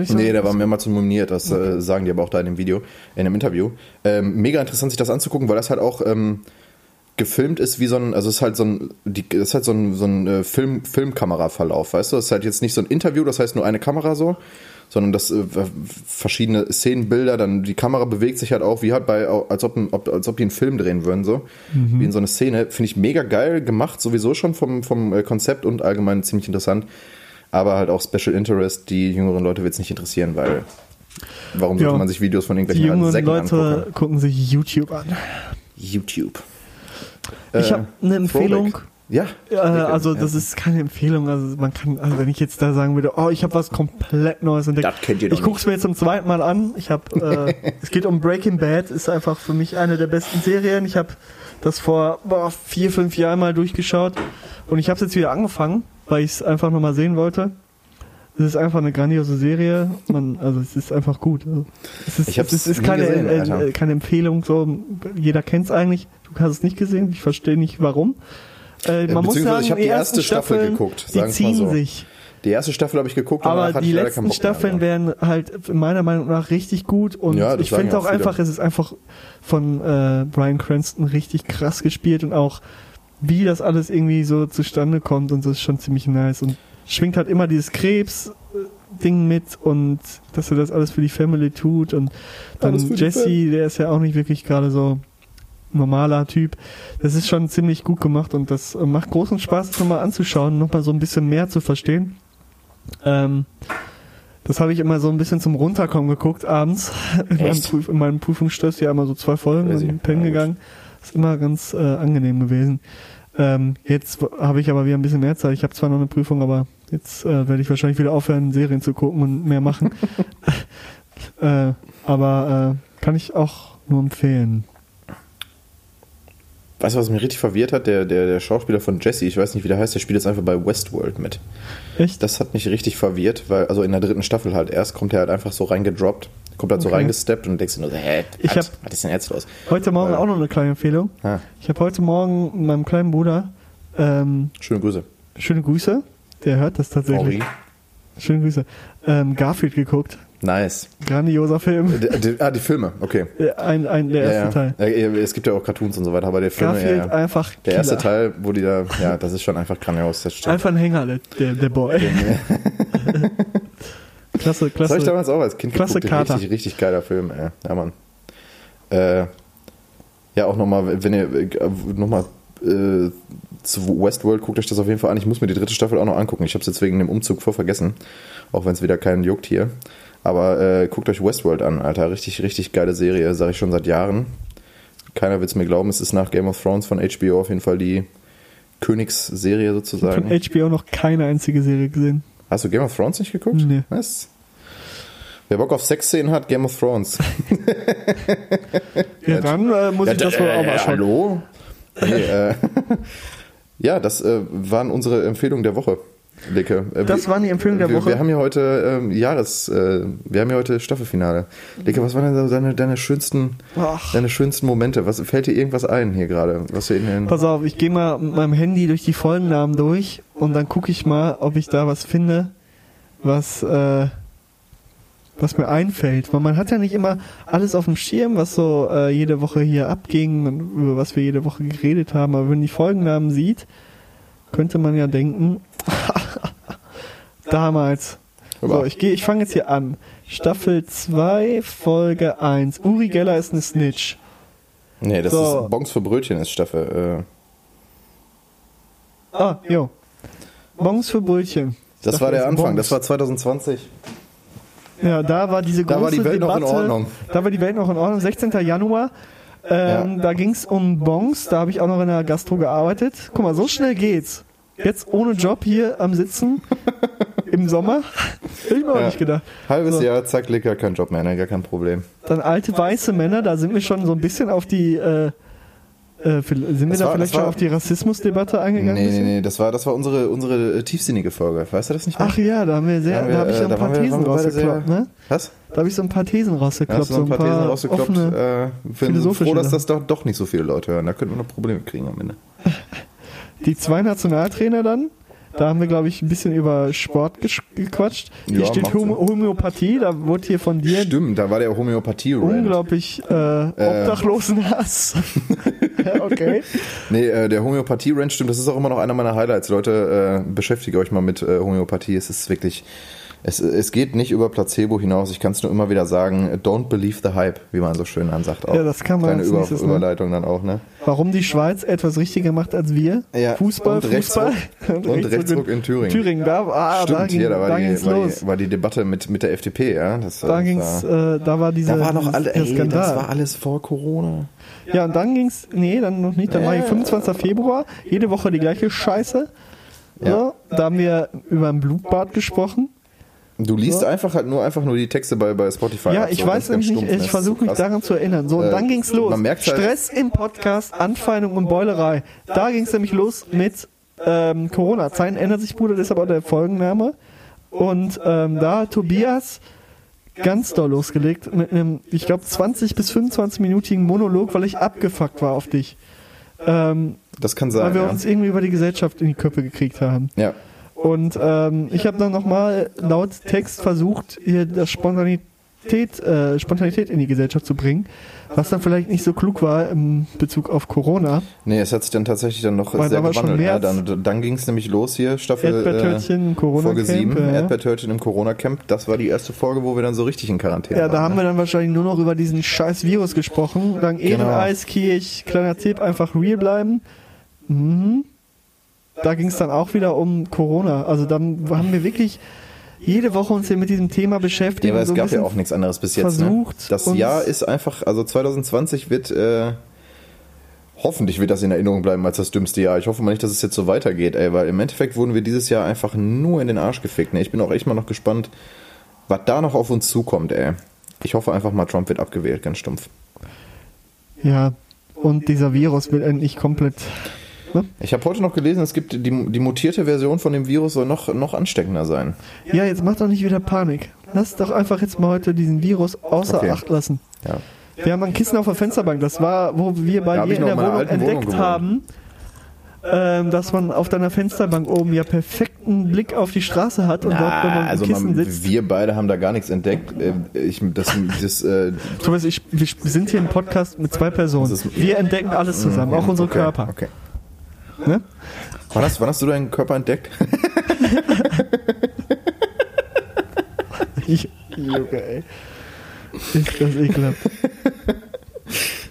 Sagen. Nee, der war mehrmals nominiert, das äh, sagen die aber auch da in dem Video, in dem Interview. Ähm, mega interessant, sich das anzugucken, weil das halt auch ähm, gefilmt ist wie so ein, also es ist halt so ein, die, ist halt so ein, so ein äh, Film, Filmkameraverlauf, weißt du? Es ist halt jetzt nicht so ein Interview, das heißt nur eine Kamera so, sondern das äh, verschiedene Szenenbilder, dann die Kamera bewegt sich halt auch wie halt bei, als ob, ein- ob, als ob die einen Film drehen würden, so. Wie in so eine Szene. Finde ich mega geil gemacht, sowieso schon vom, vom äh, Konzept und allgemein ziemlich interessant. Aber halt auch Special Interest, die jüngeren Leute wird es nicht interessieren, weil warum sollte Ja. man sich Videos von Die irgendwelchen jungen Säcken Leute angucken? gucken sich YouTube an. YouTube. Ich Äh, habe eine Empfehlung. Throwback. Ja. Äh, also das ist keine Empfehlung. Also man kann, also wenn ich jetzt da sagen würde, oh, ich habe was komplett Neues entdeckt. Das kennt ihr ich gucke es mir jetzt zum zweiten Mal an. Ich habe, äh, es geht um Breaking Bad. Ist einfach für mich eine der besten Serien. Ich habe das vor boah, vier, fünf Jahren mal durchgeschaut und ich habe es jetzt wieder angefangen, weil ich es einfach nochmal sehen wollte. Es ist einfach eine grandiose Serie. Man, also es ist einfach gut. Also, es ist, Ich hab's es ist keine, gesehen, äh, äh, keine Empfehlung. So, jeder kennt es eigentlich. Du hast es nicht gesehen. Ich verstehe nicht warum. Äh, man muss sagen, ich hab die erste Staffel Staffeln, geguckt, die ziehen so. sich. Die erste Staffel habe ich geguckt, Aber die letzten Staffeln werden halt meiner Meinung nach richtig gut und Ja, ich finde auch viele. einfach, es ist einfach von äh, Brian Cranston richtig krass gespielt und auch wie das alles irgendwie so zustande kommt und so ist schon ziemlich nice und schwingt halt immer dieses Krebs-Ding mit und dass er das alles für die Family tut und dann Jesse, der ist ja auch nicht wirklich gerade so normaler Typ. Das ist schon ziemlich gut gemacht und das macht großen Spaß, das nochmal anzuschauen, nochmal so ein bisschen mehr zu verstehen. Ähm, das habe ich immer so ein bisschen zum Runterkommen geguckt abends. In meinem? Prüf, in meinem Prüfungsstress ja immer so zwei Folgen Crazy. und pennen Ja, gegangen. Ist immer ganz äh, angenehm gewesen. Ähm, jetzt habe ich aber wieder ein bisschen mehr Zeit. Ich habe zwar noch eine Prüfung, aber jetzt äh, werde ich wahrscheinlich wieder aufhören, Serien zu gucken und mehr machen. äh, aber äh, kann ich auch nur empfehlen. Weißt du, was mich richtig verwirrt hat? Der, der, der Schauspieler von Jesse, ich weiß nicht, wie der heißt, der spielt jetzt einfach bei Westworld mit. Echt? Das hat mich richtig verwirrt, weil, also in der dritten Staffel halt erst, kommt er halt einfach so reingedroppt, kommt halt so Okay. reingesteppt und denkst dir nur so, hä, Ich hab- was ist denn jetzt los? Heute Morgen Weil- auch noch eine kleine Empfehlung. Ah, Ich habe heute Morgen meinem kleinen Bruder ähm, schöne Grüße. schöne Grüße. Der hört das tatsächlich. Henri. Schöne Grüße. Ähm, Garfield geguckt. Nice. Grandioser Film. Die, die, ah, die Filme, okay. Äh, Ein, ein, der erste ja, ja. Teil. Äh, Es gibt ja auch Cartoons und so weiter, aber der Film, Garfield ja, einfach Der erste Killer. Teil, wo die da, ja, das ist schon einfach grandios, das stimmt. Einfach ein Hänger, der, der, der Boy. klasse, Das habe ich klasse. damals auch als Kind Klasse geguckt. Kater. Richtig, richtig geiler Film, ey. Ja, Mann. Äh, ja, auch nochmal, wenn ihr äh, nochmal äh, zu Westworld guckt euch das auf jeden Fall an. Ich muss mir die dritte Staffel auch noch angucken. Ich habe es jetzt wegen dem Umzug voll vergessen. Auch wenn es wieder keinen juckt hier. Aber äh, guckt euch Westworld an, Alter. Richtig, richtig geile Serie, sage ich schon seit Jahren. Keiner wird es mir glauben, es ist nach Game of Thrones von HBO auf jeden Fall die Königsserie Von sozusagen. HBO noch keine einzige Serie gesehen. Hast du Game of Thrones nicht geguckt? Nee. Was? Wer Bock auf Sexszenen hat, Game of Thrones. Ja, dann äh, muss ich das wohl auch mal äh, schauen. Hallo? Nee, äh, ja, das äh, waren unsere Empfehlungen der Woche. Licke. Äh, Das waren die Empfehlungen der wir, Woche. Wir haben hier heute ähm, Jahres, äh, wir haben hier heute Staffelfinale. Licke, was waren denn deine, deine schönsten, Ach. deine schönsten Momente? Was fällt dir irgendwas ein hier gerade? Was wir in den Pass auf, ich gehe mal mit meinem Handy durch die Folgennamen durch und dann gucke ich mal, ob ich da was finde, was, äh, was mir einfällt. Weil man hat ja nicht immer alles auf dem Schirm, was so äh, jede Woche hier abging und über was wir jede Woche geredet haben. Aber wenn man die Folgennamen sieht, könnte man ja denken, damals. So, ich gehe, ich fange jetzt hier an. Staffel 2, Folge 1. Uri Geller ist eine Snitch. Nee, das So. ist Bongs für Brötchen ist Staffel. Äh, Ah, jo. Bons für Brötchen. das Staffel war der Anfang, Bons. das war 2020. Ja, da war diese große Da war die Welt noch Debatte, in Ordnung. Da war die Welt noch in Ordnung. 16. Januar. Ähm, Ja. Da ging es um Bons. Da habe ich auch noch in der Gastro gearbeitet. Guck mal, so schnell geht's. Jetzt ohne Job hier am Sitzen im Sommer. Hätte ich mir auch Ja. nicht gedacht. Halbes So. Jahr, zack, Licker, kein Job mehr, ne, gar kein Problem. Dann alte weiße Männer. Da sind wir schon so ein bisschen auf die äh, Äh, sind wir Das da war- vielleicht war- schon auf die Rassismusdebatte eingegangen? Nee, nee, nee, das war, das war unsere, unsere äh, tiefsinnige Folge. Weißt du das nicht mehr? Ach ja, da haben wir sehr, Da da habe ich wir, so äh, ein paar wir- Thesen wir rausgekloppt, ne? Was? Da habe ich so ein paar Thesen rausgekloppt, du noch ein paar Thesen rausgekloppt. offene, Äh, bin froh, philosophische dass das doch, doch nicht so viele Leute hören. Da könnten wir noch Probleme kriegen am Ende. Die zwei Nationaltrainer dann, da haben wir, glaube ich, ein bisschen über Sport gequatscht. Hier Ja, steht Homö Homöopathie, da wurde hier von dir Stimmt, da war der homöopathie -Rant. unglaublich äh, Obdachlosenhass. Ja, okay. Nee, äh, der Homöopathie-Rant stimmt, das ist auch immer noch einer meiner Highlights. Leute, äh, beschäftigt euch mal mit äh, Homöopathie. Es ist wirklich, es, es geht nicht über Placebo hinaus. Ich kann es nur immer wieder sagen, don't believe the hype, wie man so schön ansagt. Auch. Ja, das kann man Kleine Über nächstes, ne? Überleitung dann auch, ne? Warum die Schweiz etwas richtiger macht als wir? Ja, Fußball, und Fußball. Rechtsruck- und Rechtsruck in Thüringen. Thüringen, da, ah, Stimmt, da ging hier, da war, da die, war, los. die, war die Debatte mit, mit der FDP, ja? Das, Da ging's, war, äh, da war diese, da war noch alle, ey, Skandal. das war alles vor Corona. Ja, und dann ging's, nee, dann noch nicht, dann war ich 25. Februar, jede Woche die gleiche Scheiße. Ja. So, da haben wir über ein Blutbad gesprochen. Du liest So. einfach halt nur einfach nur die Texte bei, bei Spotify. ja, ab, ich so weiß nämlich nicht, ich versuche mich daran zu erinnern. So, und Äh, dann ging's los. man merkt halt- Stress im Podcast, Anfeindung und Beulerei. Da ging's nämlich los mit ähm, Corona. Zeiten ändert sich, Bruder, das ist aber auch der Folgenname. Und ähm, da hat Tobias ganz doll losgelegt mit einem, ich glaube, 20 bis 25-minütigen Monolog, weil ich abgefuckt war auf dich. Ähm, Das kann weil sein, wir ja. uns irgendwie über die Gesellschaft in die Köpfe gekriegt haben. ja. Und ähm, ich habe dann nochmal laut Text versucht, hier das Spontanität, äh, Spontanität in die Gesellschaft zu bringen, was dann vielleicht nicht so klug war im Bezug auf Corona. Nee, es hat sich dann tatsächlich dann noch Weil sehr da war schon gewandelt. Ja, dann dann ging es nämlich los hier, Staffel Erdbeertörtchen, äh, Corona-Camp, Folge 7, ja. Erdbeertörtchen im Corona-Camp. Das war die erste Folge, wo wir dann so richtig in Quarantäne Ja, da waren. haben ne? wir dann wahrscheinlich nur noch über diesen scheiß Virus gesprochen. Dann Genau. Edeleiskirch, kleiner Tipp, einfach real bleiben. Mhm. Da ging es dann auch wieder um Corona. Also dann haben wir wirklich jede Woche uns hier mit diesem Thema beschäftigt. Ja, aber es so gab ja auch nichts anderes bis jetzt. Ne? versucht, Das uns- Jahr ist einfach, also 2020 wird, äh, hoffentlich wird das in Erinnerung bleiben als das dümmste Jahr. Ich hoffe mal nicht, dass es jetzt so weitergeht, ey, weil im Endeffekt wurden wir dieses Jahr einfach nur in den Arsch gefickt. Ne? Ich bin auch echt mal noch gespannt, was da noch auf uns zukommt, ey. Ich hoffe einfach mal, Trump wird abgewählt, ganz stumpf. Ja, und dieser Virus will endlich komplett. Ne? Ich habe heute noch gelesen, es gibt die, die mutierte Version von dem Virus soll noch, noch ansteckender sein. Ja, jetzt mach doch nicht wieder Panik. Lass doch einfach jetzt mal heute diesen Virus außer Okay. Acht lassen. Ja. Wir haben ein Kissen auf der Fensterbank. Das war, wo wir bei dir in der Wohnung Wohnung entdeckt gewohnt. haben, ähm, dass man auf deiner Fensterbank oben ja perfekten Blick auf die Straße hat und dort, wenn man also Kissen man, sitzt. wir beide haben da gar nichts entdeckt. Äh, Ich, das, das, äh, Thomas, ich, wir sind hier im Podcast mit zwei Personen. Wir entdecken alles zusammen, auch unsere okay, Körper. Okay. Ne? Wann hast, wann hast du deinen Körper entdeckt? Ich, Junge, ey. Ist das ekelhaft.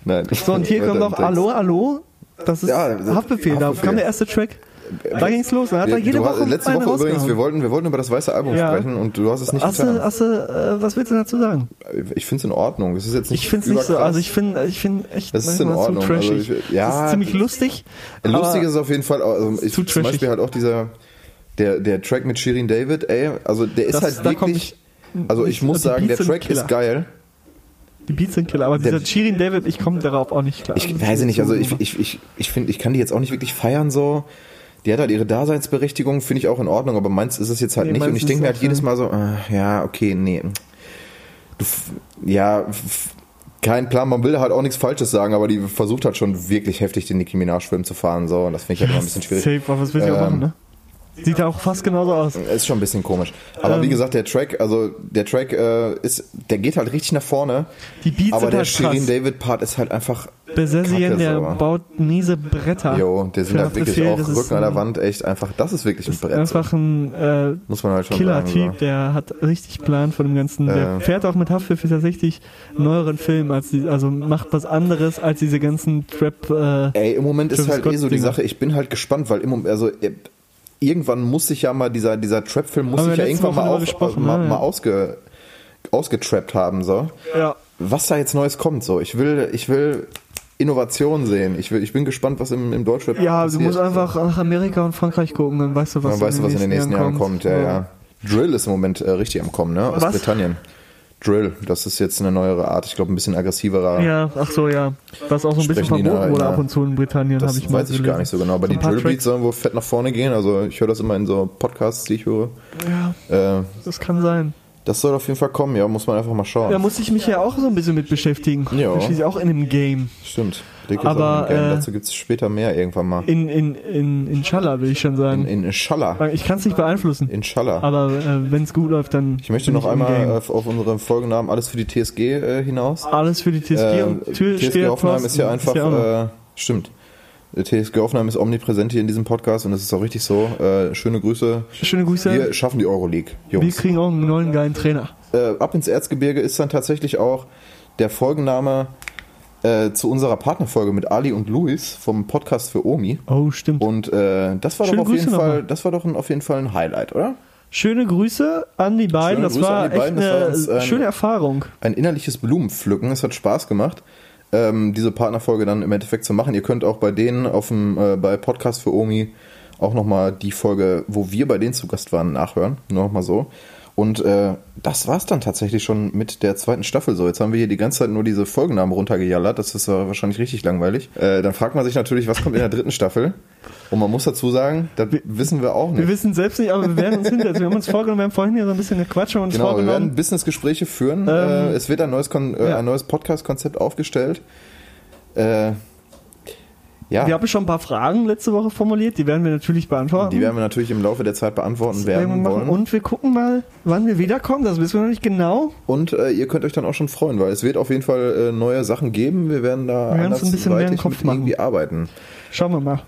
Nein. So, und hier kommt noch Hallo, Hallo. Das ist Ja, das- Haftbefehl. Da Haftbefehl. kam der erste Track. Da ging's los. Da hat er Wir, jede du, Woche letzte Woche übrigens, wir wollten, wir wollten über das weiße Album Ja. sprechen und du hast es nicht Hast du, getan. hast du, äh, was willst du dazu sagen? Ich finde es in Ordnung. Es ist jetzt nicht Ich finde es nicht so. Also ich finde, ich finde echt Das ist in Ordnung. zu trashig. Also ich- ja, das ist ziemlich lustig. Lustig ist es auf jeden Fall, also ich, zu zum trashig. Beispiel halt auch dieser, der, der Track mit Shirin David, ey, also der ist Das- halt wirklich, also ich muss die sagen, der Track ist geil. Die Beats sind killer, aber dieser Shirin David, ich komme darauf auch nicht klar. Ich weiß nicht, also ich, ich, ich, ich finde, ich kann die jetzt auch nicht wirklich feiern so. Die hat halt ihre Daseinsberechtigung, finde ich auch in Ordnung, aber meins ist es jetzt halt Nee, nicht. Und ich denke mir halt auch jedes. Mal so, äh, ja, okay, nee. Du, ja, kein Plan, man will halt auch nichts Falsches sagen, aber die versucht halt schon wirklich heftig den Nicki Minaj-Film zu fahren, so, und das finde ich halt immer ein bisschen schwierig. Safe, aber was will auch Ähm, machen, ne? Sieht auch fast genauso aus. Ist schon ein bisschen komisch. Aber Ähm. wie gesagt, der Track, also der Track äh, ist, der geht halt richtig nach vorne. Die Beats aber sind der halt Shirin. David Part ist halt einfach. Besessien, der so. baut miese Bretter. Jo, der sind halt wirklich Haftbefehl, auch ist Rücken an der Wand echt einfach. Das ist wirklich ein ist Brett. einfach ein äh, Muss man halt schon Killer-Typ, sagen. So. der hat richtig Plan von dem Ganzen. Der Äh. fährt auch mit Haftbefehl tatsächlich neueren Film, als die, also macht was anderes als diese ganzen Trap. Äh, Ey, im Moment ist Travis halt eh so die. Sache, ich bin halt gespannt, weil im Moment, also äh, irgendwann muss sich ja mal dieser, dieser Trap-Film muss sich ja irgendwann mal, auf, mal, mal ausge, ausgetrappt haben, so. ja. Was da jetzt Neues kommt, so. Ich will, ich will Innovation sehen. Ich will, ich bin gespannt, was im, im Deutschrap ja, passiert. du musst einfach nach Amerika und Frankreich gucken, dann weißt du, was, Dann weißt du, was in den nächsten Jahren kommt. Ja, So. ja. Drill ist im Moment äh, richtig am Kommen, ne? Aus Was? Britannien. Drill. Das ist jetzt eine neuere Art. Ich glaube, ein bisschen aggressiverer. Ja, ach so, ja. Was auch so ein bisschen verboten wurde ab und zu in Britannien, habe Das ich mal weiß ich gar gelesen. nicht so genau. Aber So die ein paar Drill Beats Tracks. sollen wohl fett nach vorne gehen. Also ich höre das immer in so Podcasts, die ich höre. Ja, Äh, das kann sein. das soll auf jeden Fall kommen. Ja, muss man einfach mal schauen. Da muss ich mich ja auch so ein bisschen mit beschäftigen. Ja. Schließlich auch in einem Game. Stimmt. Dick ist Aber, äh, Dazu gibt es später mehr irgendwann mal. In, in, in, Inshallah, will ich schon In, sagen. in Schala. ich kann es nicht beeinflussen. Inshallah. Aber äh, wenn es gut läuft, dann. Ich möchte noch einmal auf, auf unseren Folgennamen alles für die TSG äh, hinaus. Alles für die TSG Äh, und TSG Post. ist ja einfach, auch noch. äh, stimmt. Der TSG Hoffenheim ist omnipräsent hier in diesem Podcast und das ist auch richtig so. Äh, schöne Grüße. Schöne Grüße. Wir schaffen die Euroleague, Wir Jungs. kriegen auch einen neuen geilen Trainer. Äh, ab ins Erzgebirge ist dann tatsächlich auch der Folgenname äh, zu unserer Partnerfolge mit Ali und Luis vom Podcast für Omi. Oh, stimmt. Und äh, das war Schöne doch auf jeden Fall, das war doch ein, auf jeden Fall ein Highlight, oder? Schöne Grüße an die beiden. Schöne das Grüße war echt beiden. Eine uns, ähm, schöne Erfahrung. ein innerliches Blumenpflücken. Es hat Spaß gemacht, ähm, diese Partnerfolge dann im Endeffekt zu machen. Ihr könnt auch bei denen auf dem äh, bei Podcast für Omi auch nochmal die Folge, wo wir bei denen zu Gast waren, nachhören. Nur nochmal so. Und äh, das war's dann tatsächlich schon mit der zweiten Staffel. So, jetzt haben wir hier die ganze Zeit nur diese Folgennamen runtergejallert. Das ist äh, wahrscheinlich richtig langweilig. Äh, dann fragt man sich natürlich, was kommt in der dritten Staffel? Und man muss dazu sagen, das wissen wir auch Wir nicht. wissen selbst nicht, aber wir werden uns hinsetzen. Wir haben uns vorgenommen, wir haben vorhin hier so ein bisschen gequatscht und uns Genau, wir werden vorgenommen. Businessgespräche führen. äh, es wird ein neues, Kon äh, ja. ein neues Podcast-Konzept aufgestellt. Äh, ja, Wir haben schon ein paar Fragen letzte Woche formuliert, die werden wir natürlich beantworten. die werden wir natürlich im Laufe der Zeit beantworten werden wollen. Und wir gucken mal, wann wir wiederkommen. Das wissen wir noch nicht genau. Und äh, ihr könnt euch dann auch schon freuen, weil es wird auf jeden Fall äh, neue Sachen geben. Wir werden da Wir uns ein bisschen mehr andersweitig Kopf machen. irgendwie arbeiten. Schauen wir mal.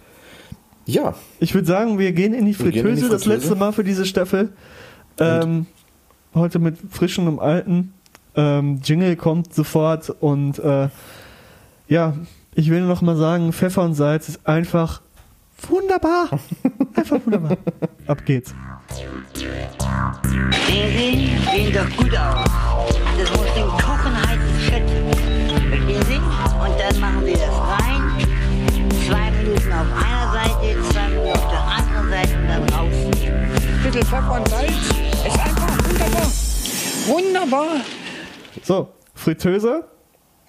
Ja, Ich würde sagen, wir gehen in die gehen in die Fritteuse, das Fritteuse. letzte Mal für diese Staffel. Ähm, heute mit frischen und alten. Ähm, Jingle kommt sofort und äh, ja, ich will noch mal sagen, Pfeffer und Salz ist einfach wunderbar. Einfach wunderbar. Ab geht's. Sehen Sie, sehen doch gut aus. Das muss den Kochen heißen Fett. Verstehen Sie? Und dann machen Sie das rein. Zwei Minuten auf einer Seite, zwei Minuten auf der anderen Seite und dann rausnehmen. Bisschen Pfeffer und Salz. Ist einfach wunderbar. Wunderbar. So, Fritteuse.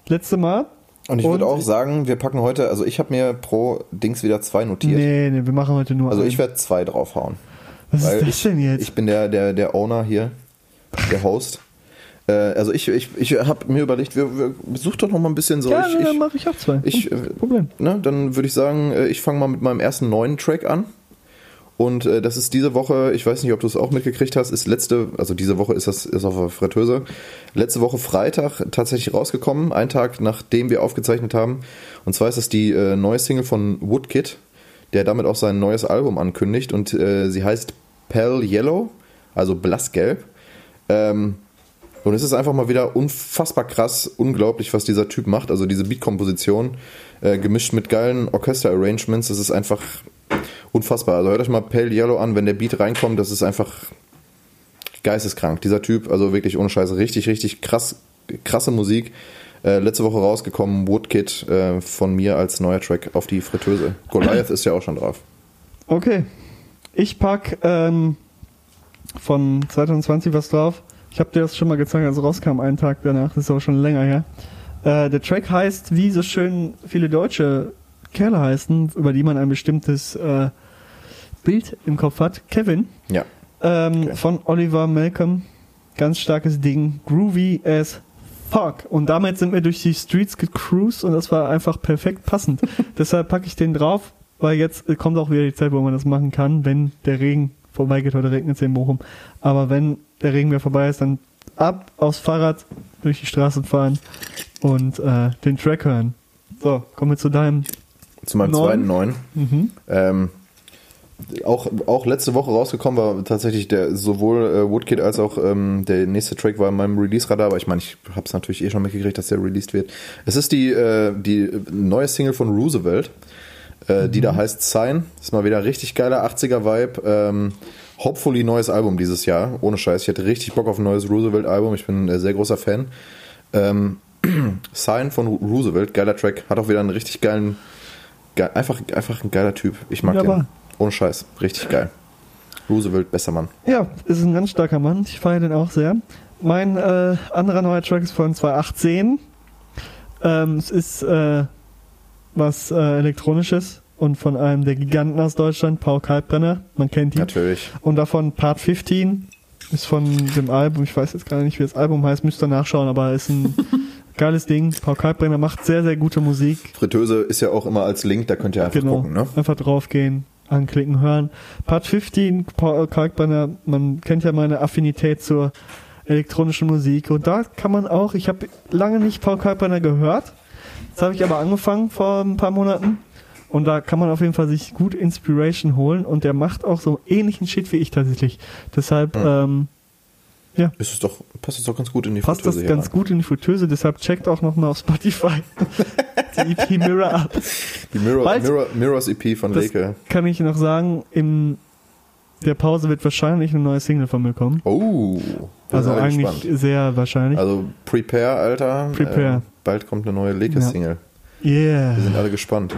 Letzte Mal. Und ich würde auch sagen, wir packen heute, also ich habe mir pro Dings wieder zwei notiert. Nee, nee, wir machen heute nur Also einen. ich werde zwei draufhauen. Was ist das ich, denn jetzt? Ich bin der, der, der Owner hier, der Host. Äh, also ich, ich, ich habe mir überlegt, wir, wir such doch noch mal ein bisschen so. ja, ich, ja, dann ich, mache ich auch zwei. ich, äh, Problem. ne, dann würde ich sagen, äh, ich fange mal mit meinem ersten neuen Track an. Und äh, das ist diese Woche, ich weiß nicht, ob du es auch mitgekriegt hast, ist letzte, also diese Woche ist das ist auf der Fritteuse, letzte Woche Freitag tatsächlich rausgekommen, einen Tag nachdem wir aufgezeichnet haben. Und zwar ist das die äh, neue Single von Woodkid, der damit auch sein neues Album ankündigt. Und äh, sie heißt Pale Yellow, also blassgelb. Ähm, und es ist einfach mal wieder unfassbar krass, unglaublich, was dieser Typ macht. Also diese Beatkomposition, äh, gemischt mit geilen Orchester-Arrangements, das ist einfach unfassbar. Also hört euch mal Pale Yellow an, wenn der Beat reinkommt, das ist einfach geisteskrank. Dieser Typ, also wirklich ohne Scheiße, richtig, richtig krass, krasse Musik. Äh, letzte Woche rausgekommen, Woodkid äh, von mir als neuer Track auf die Fritteuse. Goliath ist ja auch schon drauf. Okay. Ich pack ähm, von 2020 was drauf. Ich habe dir das schon mal gezeigt, als rauskam, einen Tag danach. Das ist aber schon länger her. Äh, der Track heißt, wie so schön viele deutsche Kerle heißen, über die man ein bestimmtes äh, Bild im Kopf hat. Kevin. Ja. Ähm, Okay. Von Oliver Malcolm. Ganz starkes Ding. Groovy as fuck. Und damit sind wir durch die Streets gecruised und das war einfach perfekt passend. Deshalb packe ich den drauf, weil jetzt kommt auch wieder die Zeit, wo man das machen kann, wenn der Regen vorbeigeht. Heute regnet es in Bochum. Aber wenn der Regen wieder vorbei ist, dann ab aufs Fahrrad durch die Straßen fahren und äh, den Track hören. So, kommen wir zu deinem. Zu meinem Neun. zweiten neuen. Ähm, auch, auch letzte Woche rausgekommen war tatsächlich der sowohl äh, Woodkid als auch ähm, der nächste Track war in meinem Release-Radar, aber ich meine, ich habe es natürlich eh schon mitgekriegt, dass der released wird. Es ist die, äh, die neue Single von Roosevelt, äh, die da heißt Sign. Ist mal wieder richtig geiler 80er-Vibe. Ähm, hopefully neues Album dieses Jahr, ohne Scheiß. Ich hätte richtig Bock auf ein neues Roosevelt-Album. Ich bin ein sehr großer Fan. Ähm, Sign von Roosevelt, geiler Track, hat auch wieder einen richtig geilen, einfach, einfach ein geiler Typ. Ich mag Wunderbar. den. Ohne Scheiß, richtig geil. Roosevelt, besser Mann. Ja, ist ein ganz starker Mann. Ich feiere den auch sehr. mein äh, anderer neuer Track ist von 2018. Ähm, es ist äh, was äh, Elektronisches und von einem der Giganten aus Deutschland, Paul Kalkbrenner. Man kennt ihn. Natürlich. Und davon Part 15 ist von dem Album, ich weiß jetzt gar nicht, wie das Album heißt, müsst ihr nachschauen, aber ist ein geiles Ding. Paul Kalkbrenner macht sehr, sehr gute Musik. Fritteuse ist ja auch immer als Link, da könnt ihr einfach Genau. gucken, ne? Einfach draufgehen, anklicken, hören. Part 15, Paul Kalkbrenner, man kennt ja meine Affinität zur elektronischen Musik und da kann man auch, ich habe lange nicht Paul Kalkbrenner gehört, jetzt habe ich aber angefangen vor ein paar Monaten und da kann man auf jeden Fall sich gut Inspiration holen und der macht auch so ähnlichen Shit wie ich tatsächlich. Deshalb ähm, Ist es doch, passt es doch ganz gut in die passt das Fritteuse hier ganz rein. gut in die Fritteuse, deshalb checkt auch nochmal auf Spotify die EP Mirror ab. Die Mirror, Bald- Mirror, Mirrors EP von Das Leke. kann ich noch sagen, in der Pause wird wahrscheinlich eine neue Single von mir kommen. Oh, Also eigentlich gespannt. sehr wahrscheinlich. Also prepare, Alter. Prepare. Äh, bald kommt eine neue Leke-Single. yeah. Wir sind alle gespannt.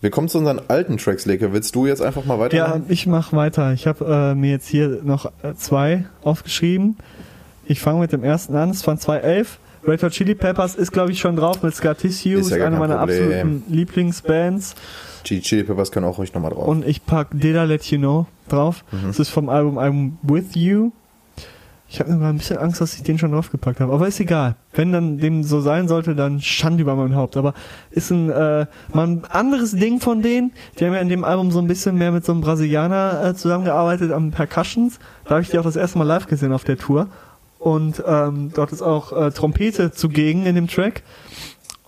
Wir kommen zu unseren alten Tracks, Leke. Willst du jetzt einfach mal Ja, weitermachen? ich mache weiter. Ich habe äh, mir jetzt hier noch äh, zwei aufgeschrieben. Ich fange mit dem ersten an. Es waren 2011. Red Hot Chili Peppers ist, glaube ich, schon drauf mit Scar Tissue. Ist Ist, ja gar eine meiner Problem. absoluten Lieblingsbands. Die Chili Peppers können auch ruhig nochmal drauf. Und ich pack Did I Let You Know drauf. Mhm. Das ist vom Album I'm With You. Ich habe immer ein bisschen Angst, dass ich den schon draufgepackt habe. Aber ist egal. Wenn dann dem so sein sollte, dann Schande über mein Haupt. Aber ist ein, äh, mal ein anderes Ding von denen. Die haben ja in dem Album so ein bisschen mehr mit so einem Brasilianer äh, zusammengearbeitet am Percussions. Da habe ich die auch das erste Mal live gesehen auf der Tour. Und ähm, dort ist auch äh, Trompete zugegen in dem Track.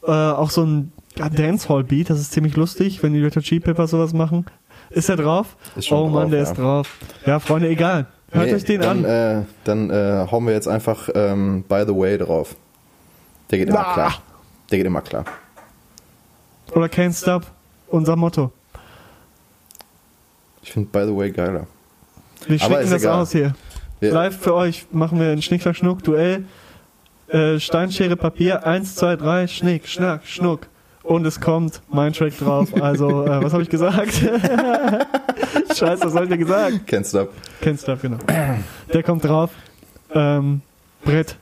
Äh, auch so ein ja, Dancehall-Beat, das ist ziemlich lustig, wenn die Red Hot Chili Peppers sowas machen. Ist er drauf? Ist oh Mann, drauf, der ja. ist drauf. Ja, Freunde, egal. Hört Nee, euch den dann, an. Äh, dann äh, hauen wir jetzt einfach ähm, By the Way drauf. Der geht immer Ah. klar. Der geht immer klar. Oder Can't Stop, unser Motto. Ich finde By the Way geiler. Wir ist das egal. aus hier. Ja. Live für euch machen wir ein Schnick, Schnack, Schnuck, Duell. Äh, Steinschere, Papier, eins, zwei, drei, Schnick, Schnack, Schnuck. Und es kommt mein Track drauf. Also, äh, was habe ich gesagt? Scheiße, was habe ich gesagt? Can't Stop. Kennst du, genau. Der kommt drauf. Ähm, Brett.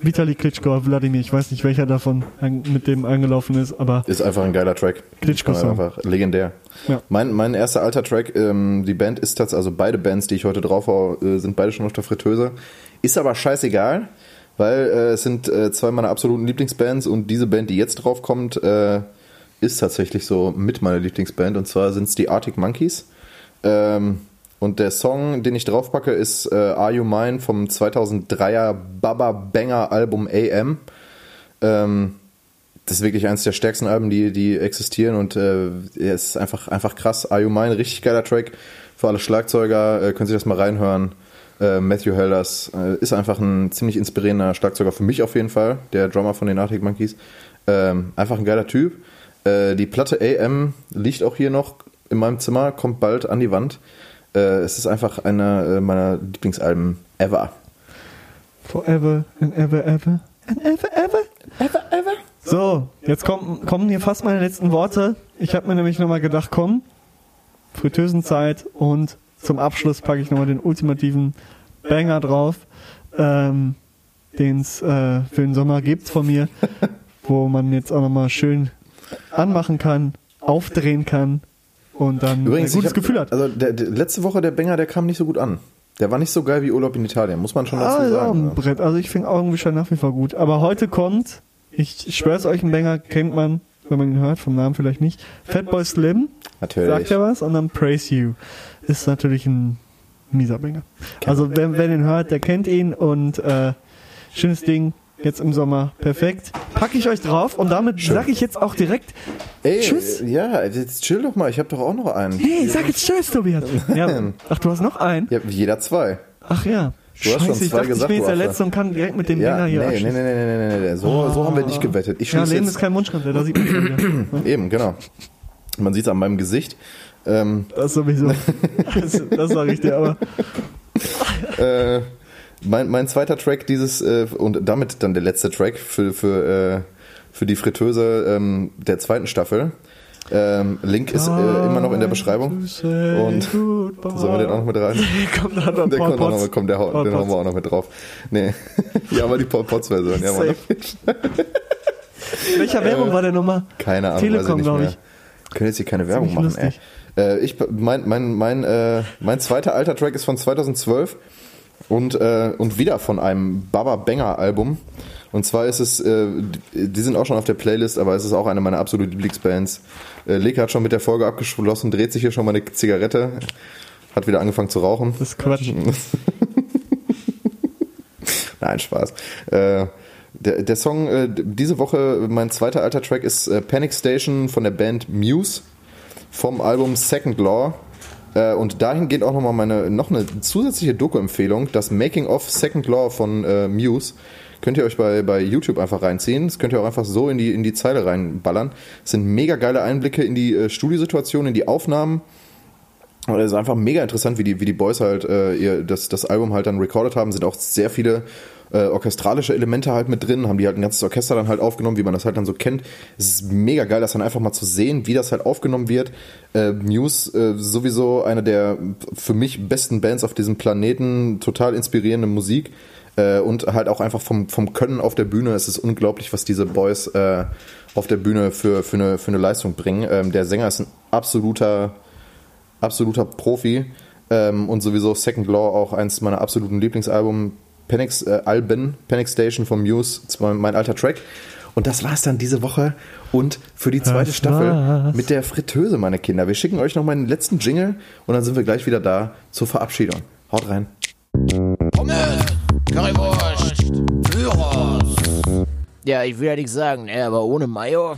Vitali Klitschko, Wladimir. Ich weiß nicht, welcher davon mit dem eingelaufen ist, aber Ist einfach ein geiler Track. Klitschko-Song. Einfach legendär. Ja. Mein, mein erster alter Track, ähm, die Band ist tatsächlich, also beide Bands, die ich heute drauf hau, äh, sind beide schon auf der Fritteuse. Ist aber scheißegal, weil äh, es sind äh, zwei meiner absoluten Lieblingsbands und diese Band, die jetzt drauf kommt, äh, ist tatsächlich so mit meiner Lieblingsband und zwar sind es die Arctic Monkeys. Ähm, und der Song, den ich draufpacke, ist äh, Are You Mine vom 2003er Baba Banger Album AM. Ähm, das ist wirklich eines der stärksten Alben, die, die existieren und äh, es ist einfach, einfach krass. Are You Mine, richtig geiler Track für alle Schlagzeuger, äh, können sich das mal reinhören. Äh, Matthew Helders äh, ist einfach ein ziemlich inspirierender Schlagzeuger für mich auf jeden Fall, der Drummer von den Arctic Monkeys. Ähm, einfach ein geiler Typ. Äh, die Platte AM liegt auch hier noch in meinem Zimmer, kommt bald an die Wand. Äh, es ist einfach einer äh, meiner Lieblingsalben ever. Forever and ever, ever. And ever, ever. Ever, ever. So, jetzt kommen, kommen hier fast meine letzten Worte. Ich habe mir nämlich nochmal gedacht, komm, Fritteusenzeit und zum Abschluss packe ich nochmal den ultimativen Banger drauf, ähm, den es äh, für den Sommer gibt von mir, wo man jetzt auch nochmal schön anmachen kann, aufdrehen kann und dann Übrigens, ein gutes hab- Gefühl hat. Also der, der, letzte Woche der Banger, der kam nicht so gut an. Der war nicht so geil wie Urlaub in Italien, muss man schon dazu Ah, ja, sagen. ein Brett. Also ich finde Augenwischer nach wie vor gut. Aber heute kommt, ich schwör's euch, ein Banger kennt man, wenn man ihn hört, vom Namen vielleicht nicht. Fatboy Slim, Natürlich. sagt er was, und dann Praise You. Ist natürlich ein mieser Banger. Also wer, wer den hört, der kennt ihn und äh, schönes Ding. Jetzt im Sommer, perfekt. Packe ich euch drauf und damit sage ich jetzt auch direkt Ey, Tschüss. Ja, jetzt chill doch mal, ich habe doch auch noch einen. Hey, sag jetzt Tschüss, Tobias. Ja, ach, du hast noch einen? Ja, jeder zwei. Ach ja. Du hast schon Scheiße, ich zwei dachte, ich gesagt, bin jetzt der Letzte und kann direkt mit dem Ja, nee, hier nee, nee, abschließen. nee, nee, nee, nee, nee. So, so haben wir nicht gewettet. Ich Ja, Leben ist jetzt, kein Wunschkonzert, da sieht man schon wieder. eben, genau. Man sieht es an meinem Gesicht. Ähm, Das sowieso. Das, das sage ich dir, aber. äh, mein, mein zweiter Track dieses äh, und damit dann der letzte Track für, für, äh, für die Fritteuse ähm, der zweiten Staffel Ähm, Link ist äh, immer noch in der Beschreibung. Und sollen wir den auch noch mit rein? kommt Der kommt auch noch mit, kommt der, Paul den hauen Potts. wir auch noch mit drauf. Nee. ja, aber die Paul Potts Version. Ja. Welcher Werbung war der nochmal? Keine Ahnung, Telekom, weiß ich. Können jetzt hier keine Werbung machen, ey. Äh, ich, mein, mein, mein, äh, mein zweiter alter Track ist von 2012 und, äh, und wieder von einem Baba Banger Album. Und zwar ist es, äh, die sind auch schon auf der Playlist, aber es ist auch eine meiner absoluten Lieblingsbands. Äh, Leke hat schon mit der Folge abgeschlossen, dreht sich hier schon mal eine Zigarette, hat wieder angefangen zu rauchen. Das ist Quatsch. Nein, Spaß. Äh, der, der Song, äh, diese Woche, mein zweiter alter Track ist äh, Panic Station von der Band Muse vom Album Second Law. Äh, und dahingehend auch nochmal meine, noch eine zusätzliche Doku-Empfehlung, das Making of Second Law von äh, Muse. Könnt ihr euch bei, bei YouTube einfach reinziehen. Das könnt ihr auch einfach so in die, in die Zeile reinballern. Es sind mega geile Einblicke in die äh, Studiosituation, in die Aufnahmen. Aber es ist einfach mega interessant, wie die, wie die Boys halt äh, ihr, das, das Album halt dann recorded haben. Sind auch sehr viele äh, orchestralische Elemente halt mit drin, haben die halt ein ganzes Orchester dann halt aufgenommen, wie man das halt dann so kennt. Es ist mega geil, das dann einfach mal zu sehen, wie das halt aufgenommen wird. Äh, Muse äh, sowieso eine der für mich besten Bands auf diesem Planeten, total inspirierende Musik. Äh, und halt auch einfach vom, vom Können auf der Bühne. Es ist unglaublich, was diese Boys äh, auf der Bühne für, für, eine, für eine Leistung bringen. Ähm, der Sänger ist ein absoluter absoluter Profi ähm, und sowieso Second Law auch eins meiner absoluten Lieblingsalben, Panic, äh, Alben, Panic Station von Muse, war mein alter Track. Und das war's dann diese Woche und für die zweite Das Staffel war's. mit der Fritteuse, meine Kinder. Wir schicken euch noch mal den letzten Jingle und dann sind wir gleich wieder da zur Verabschiedung. Haut rein. Pommes, Currywurst, Gyros. Ja, ich will ja nichts sagen, ne, aber ohne Mayo?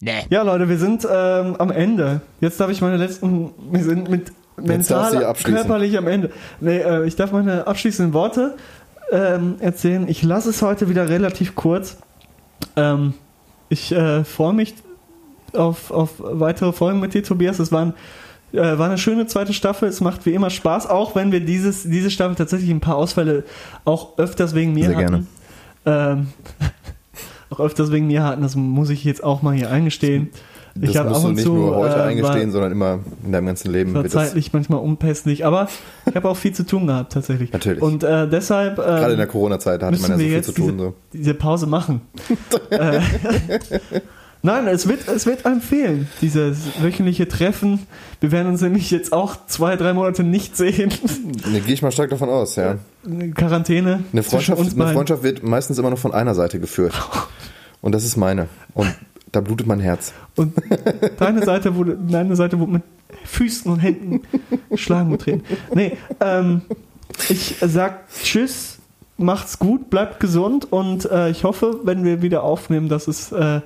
Ne. Ja, Leute, wir sind ähm, am Ende. Jetzt darf ich meine letzten. Wir sind mit mental, körperlich am Ende. Nee, äh, ich darf meine abschließenden Worte ähm, erzählen. Ich lasse es heute wieder relativ kurz. Ähm, ich äh, freue mich auf, auf weitere Folgen mit dir, Tobias. Es waren, äh, war eine schöne zweite Staffel. Es macht wie immer Spaß, auch wenn wir dieses, diese Staffel tatsächlich ein paar Ausfälle auch öfters wegen mir Sehr hatten. Ähm, auch öfters wegen mir hatten, das muss ich jetzt auch mal hier eingestehen. Das ich musst du nicht zu nur heute äh, eingestehen, sondern immer in deinem ganzen Leben. war zeitlich manchmal unpässlich, aber ich habe auch viel zu tun gehabt tatsächlich. Natürlich. Und äh, deshalb ähm, gerade in der Corona-Zeit hatte man ja so wir viel jetzt zu tun. diese, So. diese Pause machen. äh, Nein, es wird, es wird einem fehlen, dieses wöchentliche Treffen. Wir werden uns nämlich jetzt auch zwei, drei Monate nicht sehen. Ne, Gehe ich mal stark davon aus, ja. Quarantäne. Eine Freundschaft, eine. Freundschaft wird meistens immer nur von einer Seite geführt. Und das ist meine. Und da blutet mein Herz. Und deine Seite wurde, deine Seite wurde mit Füßen und Händen geschlagen und treten. Nee, ähm, ich sag Tschüss, macht's gut, bleibt gesund und äh, ich hoffe, wenn wir wieder aufnehmen, dass es äh,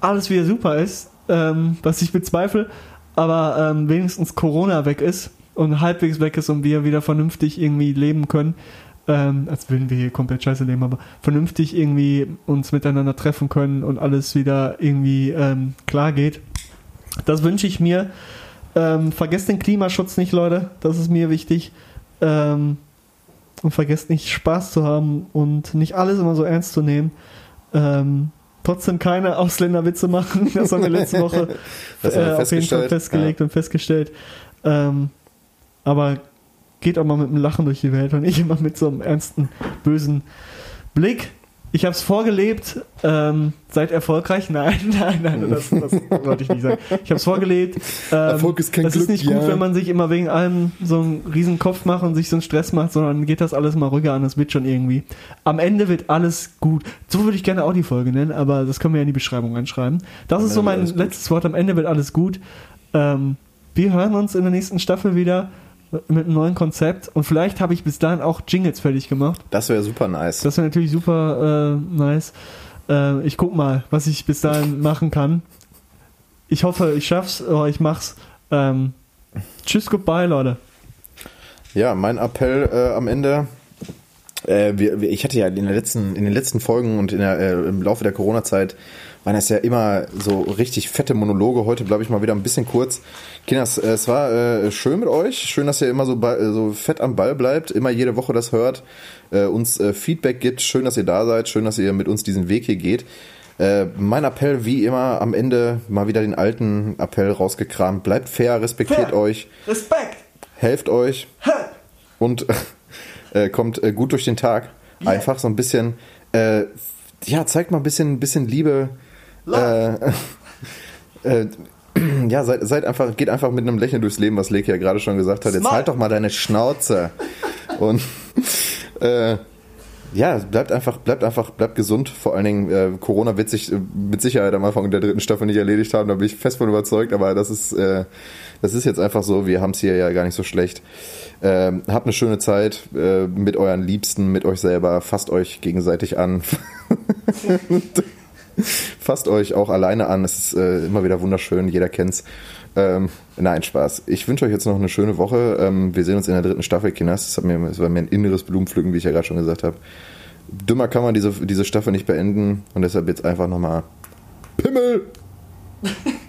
alles wieder super ist, ähm, was ich bezweifle, aber ähm, wenigstens Corona weg ist und halbwegs weg ist und wir wieder vernünftig irgendwie leben können. Ähm, als würden wir hier komplett scheiße leben, aber vernünftig irgendwie uns miteinander treffen können und alles wieder irgendwie ähm, klar geht. Das wünsche ich mir. Ähm, vergesst den Klimaschutz nicht, Leute. Das ist mir wichtig. Ähm, und vergesst nicht Spaß zu haben und nicht alles immer so ernst zu nehmen. Ähm, trotzdem keine Ausländerwitze machen. Das haben wir letzte Woche äh, auf jeden Fall festgelegt und festgestellt. Ähm, aber geht auch mal mit einem Lachen durch die Welt und nicht immer mit so einem ernsten, bösen Blick. Ich habe es vorgelebt, ähm, seid erfolgreich. Nein, nein, nein, das, das wollte ich nicht sagen. Ich habe es vorgelebt. Ähm, Erfolg ist kein das ist Glück, nicht gut, ja. wenn man sich immer wegen allem so einen riesen Kopf macht und sich so einen Stress macht, sondern geht das alles mal ruhiger an, das wird schon irgendwie. Am Ende wird alles gut. So würde ich gerne auch die Folge nennen, aber das können wir ja in die Beschreibung reinschreiben. Das ist so mein letztes Wort. Am Ende wird alles gut. Ähm, wir hören uns in der nächsten Staffel wieder mit einem neuen Konzept und vielleicht habe ich bis dahin auch Jingles fertig gemacht. Das wäre super nice. Das wäre natürlich super äh, nice. Äh, ich guck mal, was ich bis dahin machen kann. Ich hoffe, ich schaff's, oder ich mach's. Ähm, tschüss, goodbye, Leute. Ja, mein Appell äh, am Ende. Äh, wir, wir, ich hatte ja in, letzten, in den letzten Folgen und der, äh, im Laufe der Corona-Zeit waren das ja immer so richtig fette Monologe. Heute bleibe ich mal wieder ein bisschen kurz. Kinders, äh, es war äh, schön mit euch. Schön, dass ihr immer so, so fett am Ball bleibt, immer jede Woche das hört, äh, uns äh, Feedback gibt. Schön, dass ihr da seid. Schön, dass ihr mit uns diesen Weg hier geht. Äh, mein Appell, wie immer, am Ende mal wieder den alten Appell rausgekramt. Bleibt fair, respektiert Fair. euch, Respekt. helft euch Help. und äh, kommt äh, gut durch den Tag. Yeah. Einfach so ein bisschen, äh, ja, zeigt mal ein bisschen, bisschen Liebe. Äh, äh, ja, seid, seid einfach, geht einfach mit einem Lächeln durchs Leben, was Leke ja gerade schon gesagt hat. Jetzt Smile. halt doch mal deine Schnauze. Und äh, ja, bleibt einfach, bleibt einfach, bleibt gesund. Vor allen Dingen, äh, Corona wird sich äh, mit Sicherheit am Anfang der dritten Staffel nicht erledigt haben, da bin ich fest von überzeugt, aber das ist, äh, das ist jetzt einfach so, wir haben es hier ja gar nicht so schlecht. Ähm, habt eine schöne Zeit äh, mit euren Liebsten, mit euch selber, fasst euch gegenseitig an. fasst euch auch alleine an, es ist äh, immer wieder wunderschön, jeder kennt's. Ähm, nein, Spaß. Ich wünsche euch jetzt noch eine schöne Woche. Ähm, wir sehen uns in der dritten Staffel, Kinders. Das, hat mir, das war mir ein inneres Blumenpflücken, wie ich ja gerade schon gesagt habe. Dümmer kann man diese, diese Staffel nicht beenden und deshalb jetzt einfach nochmal Pimmel!